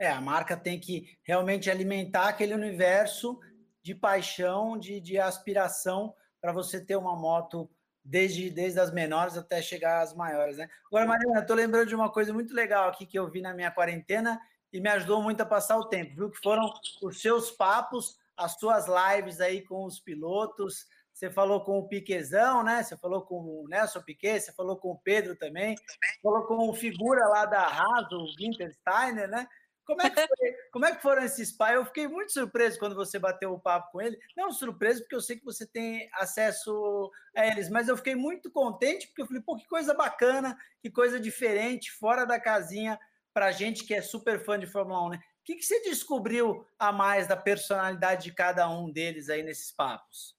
É, a marca tem que realmente alimentar aquele universo de paixão, de, de aspiração para você ter uma moto desde, desde as menores até chegar às maiores, né? Agora, Mariana, estou lembrando de uma coisa muito legal aqui que eu vi na minha quarentena e me ajudou muito a passar o tempo, viu? Que foram os seus papos, as suas lives aí com os pilotos. Você falou com o Piquezão, né? Você falou com o Nelson Piquet, você falou com o Pedro também, falou com o figura lá da Haas, o Wintersteiner, né? Como é, que foi, como é que foram esses pais? Eu fiquei muito surpreso quando você bateu o papo com ele. Não surpreso, porque eu sei que você tem acesso a eles, mas eu fiquei muito contente, porque eu falei, pô, que coisa bacana, que coisa diferente, fora da casinha, para gente que é super fã de Fórmula 1, né? O que, que você descobriu a mais da personalidade de cada um deles aí nesses papos?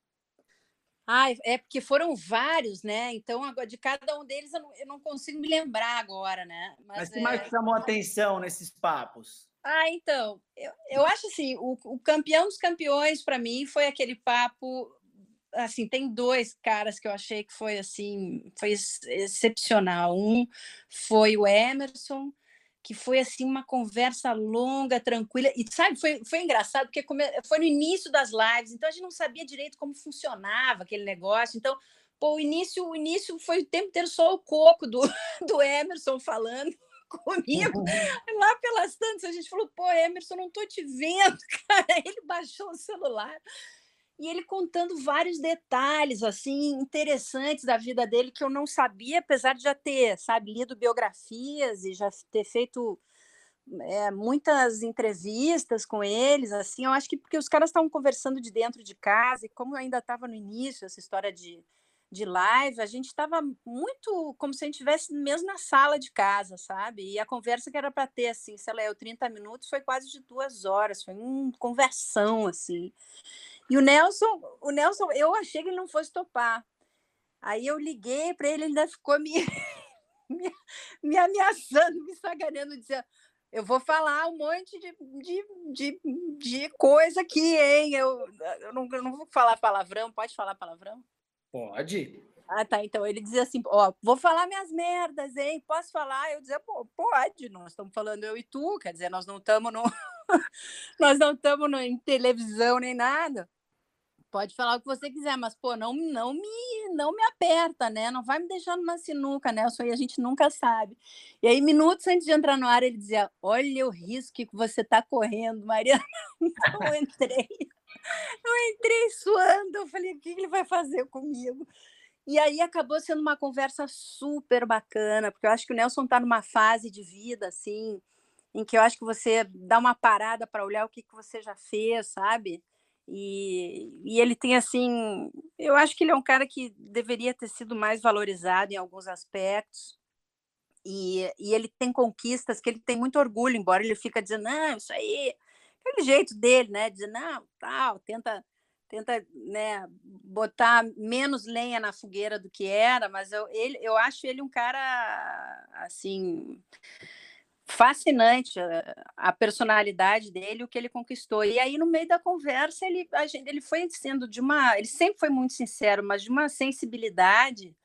Ai, é porque foram vários, né? Então, de cada um deles eu não, eu não consigo me lembrar agora, né? Mas, Mas que é... mais chamou atenção nesses papos? Ah, então, eu, eu acho assim, o, o campeão dos campeões, para mim, foi aquele papo. Assim, tem dois caras que eu achei que foi assim, foi excepcional. Um foi o Emerson, que foi assim uma conversa longa, tranquila. E sabe, foi, foi engraçado porque foi no início das lives, então a gente não sabia direito como funcionava aquele negócio. Então, pô, o início, o início foi o tempo inteiro só o coco do, do Emerson falando comigo. Uhum. Lá pelas tantas, a gente falou, pô, Emerson, não tô te vendo, cara. Ele baixou o celular e ele contando vários detalhes assim interessantes da vida dele que eu não sabia, apesar de já ter, sabe, lido biografias e já ter feito é, muitas entrevistas com eles, assim, eu acho que porque os caras estavam conversando de dentro de casa e como ainda estava no início essa história de, de live, a gente estava muito como se a gente estivesse mesmo na sala de casa, sabe? E a conversa que era para ter, assim, sei lá, eu 30 minutos, foi quase de duas horas, foi um conversão, assim. E o Nelson, o Nelson, eu achei que ele não fosse topar. Aí eu liguei para ele, ele ainda ficou me, me, me ameaçando, me sacaneando, dizendo: eu vou falar um monte de, de, de, de coisa aqui, hein? Eu, eu, não, eu não vou falar palavrão, pode falar palavrão? Pode. Ah, tá. Então ele dizia assim: Ó, vou falar minhas merdas, hein? Posso falar? Eu dizia: Pô, pode. Nós estamos falando eu e tu, quer dizer, nós não estamos no. nós não estamos em televisão nem nada. Pode falar o que você quiser, mas pô, não, não me, não me aperta, né? Não vai me deixar numa sinuca, né? Isso aí a gente nunca sabe. E aí, minutos antes de entrar no ar, ele dizia: Olha o risco que você está correndo, Mariana. Então, eu entrei, eu entrei suando. Eu falei: O que ele vai fazer comigo? E aí acabou sendo uma conversa super bacana, porque eu acho que o Nelson está numa fase de vida assim em que eu acho que você dá uma parada para olhar o que, que você já fez, sabe? E, e ele tem assim, eu acho que ele é um cara que deveria ter sido mais valorizado em alguns aspectos. E, e ele tem conquistas que ele tem muito orgulho, embora ele fica dizendo, não, isso aí, aquele jeito dele, né? Dizer, não, tal, tenta tenta né, botar menos lenha na fogueira do que era, mas eu, ele, eu acho ele um cara assim fascinante a, personalidade dele, o que ele conquistou. E aí no meio da conversa ele gente, ele foi sendo de uma, ele sempre foi muito sincero, mas de uma sensibilidade.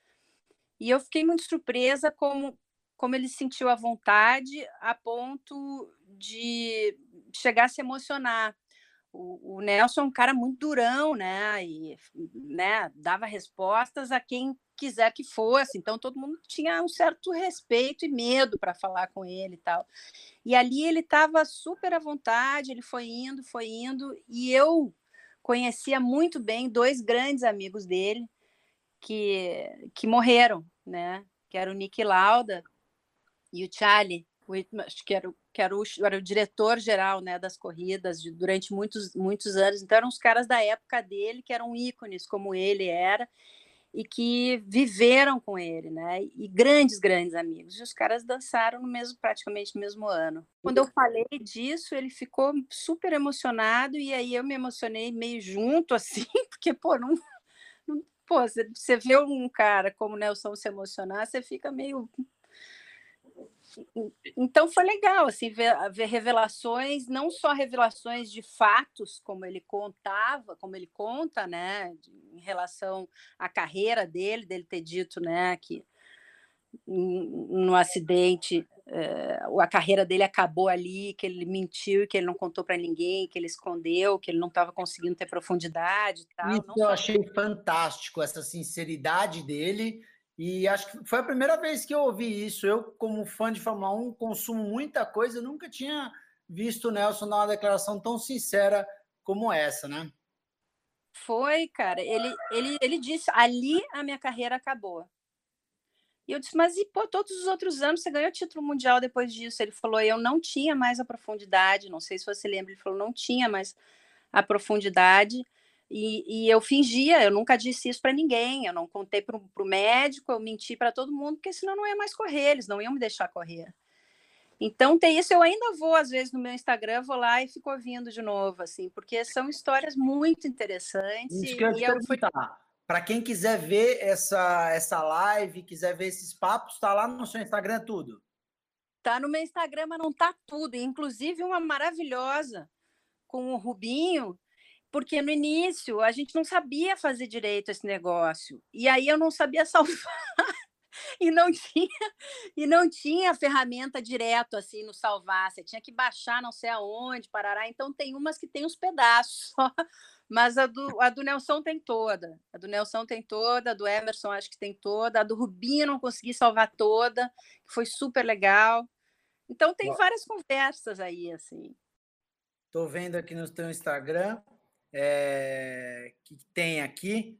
E eu fiquei muito surpresa como como ele sentiu a vontade a ponto de chegar a se emocionar o, o, Nelson é um cara muito durão, né? E né, dava respostas a quem quiser que fosse. Então todo mundo tinha um certo respeito e medo para falar com ele e tal. E ali ele estava super à vontade, ele foi indo, foi indo, e eu conhecia muito bem dois grandes amigos dele que, que morreram, né? Que era o Nick Lauda e o Charlie Whitmarsh, que era, que era o, era o diretor-geral né, das corridas de, durante muitos, muitos anos. Então, eram os caras da época dele, que eram ícones, como ele era, e que viveram com ele, né? E grandes, grandes amigos. E os caras dançaram no mesmo, praticamente no mesmo ano. Quando eu falei disso, ele ficou super emocionado, e aí eu me emocionei meio junto, assim, porque, pô, não. não pô, você, vê um cara como Nelson se emocionar, você fica meio então foi legal assim ver, ver, revelações, não só revelações de fatos, como ele contava, como ele conta, né, em relação à carreira dele, dele ter dito, né, que no acidente é, a carreira dele acabou ali, que ele mentiu, que ele não contou para ninguém, que ele escondeu, que ele não estava conseguindo ter profundidade. Tal. Isso eu achei fantástico essa sinceridade dele e acho que foi a primeira vez que eu ouvi isso. Eu, como fã de Fórmula 1, consumo muita coisa, nunca tinha visto o Nelson dar uma declaração tão sincera como essa, né? Foi, cara. Ele, ele, ele disse: ali a minha carreira acabou. E eu disse, mas e pô, todos os outros anos você ganhou título mundial depois disso? Ele falou, eu não tinha mais a profundidade, não sei se você lembra, ele falou, não tinha mais a profundidade. E, e eu fingia, eu nunca disse isso para ninguém, eu não contei para o médico, eu menti para todo mundo, porque senão não ia mais correr, eles não iam me deixar correr. Então tem isso, eu ainda vou às vezes no meu Instagram, vou lá e fico ouvindo de novo, assim, porque são histórias muito interessantes. Isso que eu ia. Para quem quiser ver essa essa live, quiser ver esses papos, tá lá no seu Instagram tudo. Tá no meu Instagram, mas não tá tudo, inclusive uma maravilhosa com o Rubinho, porque no início a gente não sabia fazer direito esse negócio. E aí eu não sabia salvar. e não tinha e não tinha ferramenta direto assim no salvar, você tinha que baixar não sei aonde, parará. Então tem umas que tem os pedaços só, mas a do, a do Nelson tem toda. A do Nelson tem toda, a do Emerson acho que tem toda, a do Rubinho não consegui salvar toda, que foi super legal. Então tem várias conversas aí assim. Tô vendo aqui no teu Instagram, é, que tem aqui.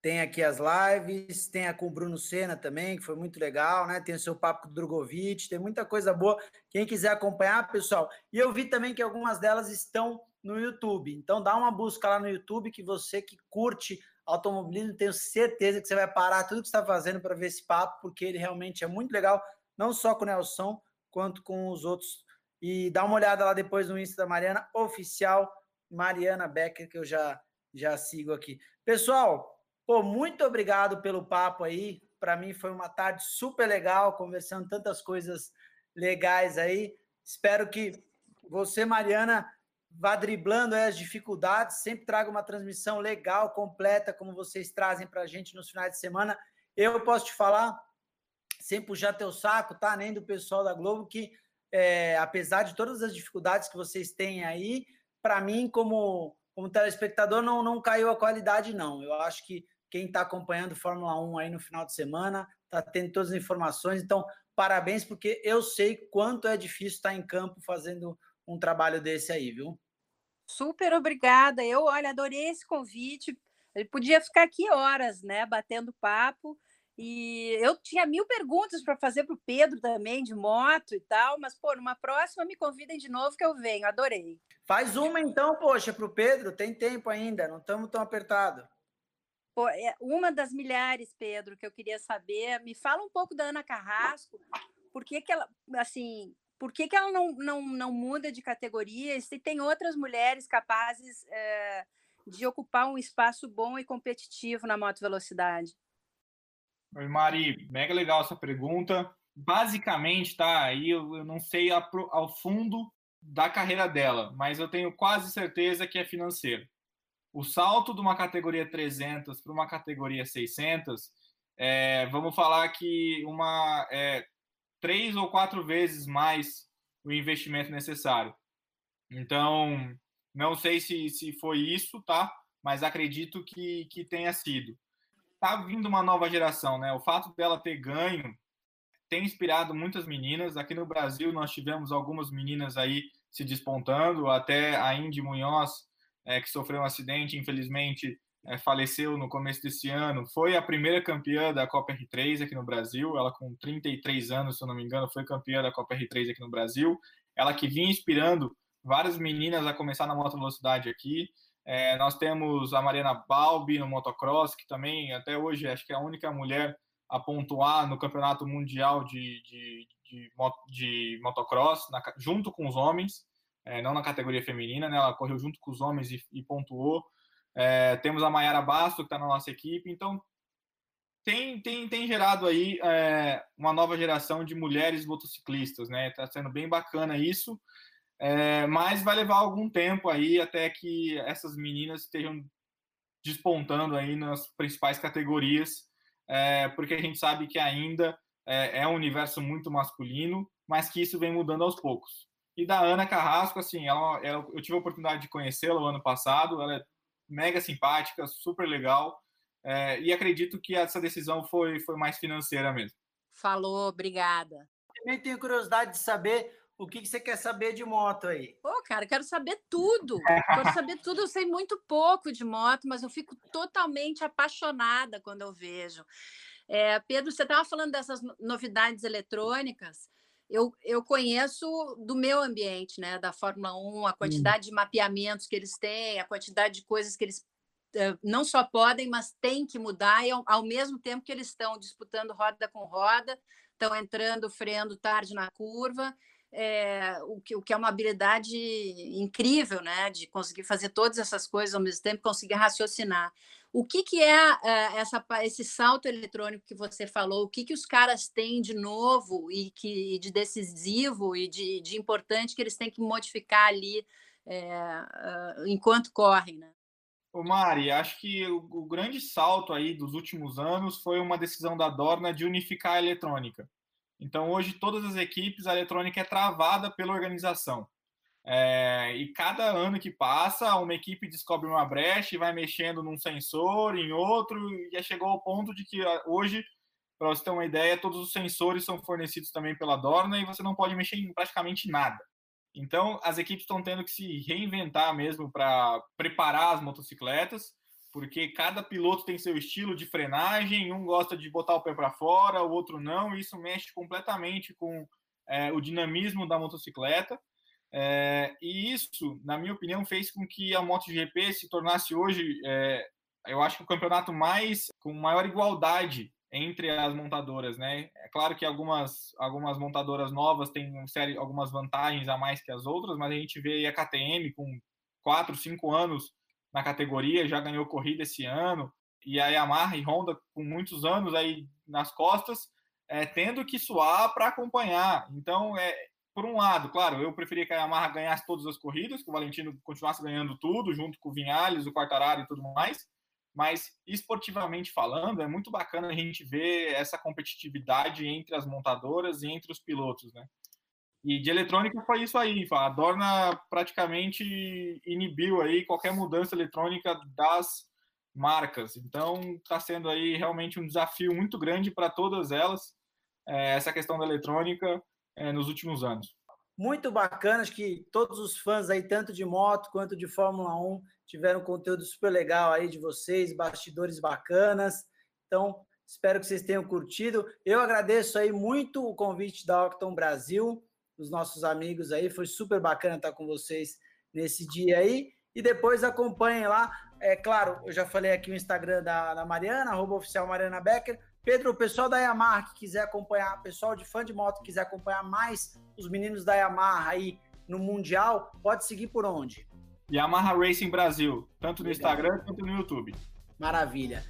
Tem aqui as lives, tem a com o Bruno Senna também, que foi muito legal, né? Tem o seu papo com o Drogovic, tem muita coisa boa. Quem quiser acompanhar, pessoal. E eu vi também que algumas delas estão no YouTube. Então dá uma busca lá no YouTube que você que curte automobilismo, tenho certeza que você vai parar tudo que está fazendo para ver esse papo, porque ele realmente é muito legal, não só com o Nelson, quanto com os outros. E dá uma olhada lá depois no Insta da Mariana, oficial Mariana Becker, que eu já, já sigo aqui. Pessoal, pô, muito obrigado pelo papo aí. Para mim foi uma tarde super legal, conversando tantas coisas legais aí. Espero que você, Mariana, vá driblando as dificuldades, sempre traga uma transmissão legal, completa, como vocês trazem para a gente nos finais de semana. Eu posso te falar, sem puxar teu saco, tá? Nem do pessoal da Globo, que é, apesar de todas as dificuldades que vocês têm aí, para mim, como, como telespectador, não, não caiu a qualidade, não. Eu acho que quem está acompanhando Fórmula 1 aí no final de semana está tendo todas as informações. Então, parabéns, porque eu sei quanto é difícil estar em campo fazendo um trabalho desse aí, viu? Super obrigada. Eu, olha, adorei esse convite. Ele podia ficar aqui horas, né, batendo papo. E eu tinha mil perguntas para fazer para o Pedro também, de moto e tal, mas, pô, numa próxima me convidem de novo que eu venho, adorei. Faz uma então, poxa, para o Pedro, tem tempo ainda, não estamos tão apertados. É uma das milhares, Pedro, que eu queria saber, me fala um pouco da Ana Carrasco, por que, que ela, assim, por que, que ela não, não, não muda de categoria? Se tem outras mulheres capazes é, de ocupar um espaço bom e competitivo na moto velocidade? Oi, Mari, mega legal essa pergunta. Basicamente, tá, aí eu, eu não sei a, ao fundo da carreira dela, mas eu tenho quase certeza que é financeiro. O salto de uma categoria 300 para uma categoria 600, é, vamos falar que uma é, três ou quatro vezes mais o investimento necessário. Então, não sei se, se foi isso, tá? Mas acredito que, que tenha sido tá vindo uma nova geração, né? O fato dela ter ganho tem inspirado muitas meninas. Aqui no Brasil nós tivemos algumas meninas aí se despontando, até a Indy Munhoz, é, que sofreu um acidente, infelizmente é, faleceu no começo desse ano. Foi a primeira campeã da Copa R3 aqui no Brasil. Ela com 33 anos, se eu não me engano, foi campeã da Copa R3 aqui no Brasil. Ela que vinha inspirando várias meninas a começar na moto velocidade aqui. É, nós temos a Mariana Balbi no motocross, que também até hoje acho que é a única mulher a pontuar no campeonato mundial de, de, de, de motocross, na, junto com os homens, é, não na categoria feminina, né, ela correu junto com os homens e, e pontuou. É, temos a Mayara Basto, que está na nossa equipe, então tem, tem, tem gerado aí é, uma nova geração de mulheres motociclistas, né? Está sendo bem bacana isso. É, mas vai levar algum tempo aí até que essas meninas estejam despontando aí nas principais categorias, é, porque a gente sabe que ainda é, é, um universo muito masculino, mas que isso vem mudando aos poucos. E da Ana Carrasco, assim, ela, ela eu tive a oportunidade de conhecê-la o ano passado, ela é mega simpática, super legal, é, e acredito que essa decisão foi, foi mais financeira mesmo. Falou, obrigada. Também tenho curiosidade de saber o que, que você quer saber de moto aí? Pô, cara, quero saber tudo. quero saber tudo. Eu sei muito pouco de moto, mas eu fico totalmente apaixonada quando eu vejo. É, Pedro, você estava falando dessas novidades eletrônicas. Eu, eu conheço do meu ambiente, né, da Fórmula 1, a quantidade hum. de mapeamentos que eles têm, a quantidade de coisas que eles eh, não só podem, mas têm que mudar, e ao, ao mesmo tempo que eles estão disputando roda com roda, estão entrando, freando tarde na curva, é, o, que, o que é uma habilidade incrível, né? De conseguir fazer todas essas coisas ao mesmo tempo, conseguir raciocinar. O que, que é, é essa, esse salto eletrônico que você falou? O que, que os caras têm de novo e que de decisivo e de, de importante que eles têm que modificar ali é, enquanto correm, né? Ô Mari, acho que o, o, grande salto aí dos últimos anos foi uma decisão da Dorna de unificar a eletrônica. Então, hoje, todas as equipes, a eletrônica é travada pela organização. É, e cada ano que passa, uma equipe descobre uma brecha e vai mexendo num sensor, em outro, e já chegou ao ponto de que ah, hoje, para você ter uma ideia, todos os sensores são fornecidos também pela Dorna e você não pode mexer em praticamente nada. Então, as equipes estão tendo que se reinventar mesmo para preparar as motocicletas porque cada piloto tem seu estilo de frenagem, um gosta de botar o pé para fora, o outro não, e isso mexe completamente com é, o dinamismo da motocicleta. É, e isso, na minha opinião, fez com que a MotoGP se tornasse hoje, é, eu acho que o campeonato mais com maior igualdade entre as montadoras, né? É claro que algumas, algumas montadoras novas têm série, algumas vantagens a mais que as outras, mas a gente vê a KTM com 4, 5 anos na categoria, já ganhou corrida esse ano, e a Yamaha e Honda com muitos anos aí nas costas, é, tendo que suar para acompanhar. Então, é, por um lado, claro, eu preferia que a Yamaha ganhasse todas as corridas, que o Valentino continuasse ganhando tudo, junto com o Vinhales, o Quartararo e tudo mais, mas esportivamente falando, é muito bacana a gente ver essa competitividade entre as montadoras e entre os pilotos, né? E de eletrônica foi isso aí. A Dorna praticamente inibiu aí qualquer mudança eletrônica das marcas. Então está sendo aí realmente um desafio muito grande para todas elas é, essa questão da eletrônica é, nos últimos anos. Muito bacana, acho que todos os fãs aí, tanto de moto quanto de Fórmula 1, tiveram conteúdo super legal aí de vocês, bastidores bacanas. Então, Espero que vocês tenham curtido. Eu agradeço aí muito o convite da Octon Brasil, os nossos amigos aí. Foi super bacana estar com vocês nesse dia aí. E depois acompanhem lá. É claro, eu já falei aqui o Instagram da, da Mariana, arroba oficial Mariana Becker. Pedro, o pessoal da Yamaha que quiser acompanhar, pessoal de fã de moto que quiser acompanhar mais os meninos da Yamaha aí no Mundial, pode seguir por onde? Yamaha Racing Brasil, tanto no Legal. Instagram quanto no YouTube. Maravilha.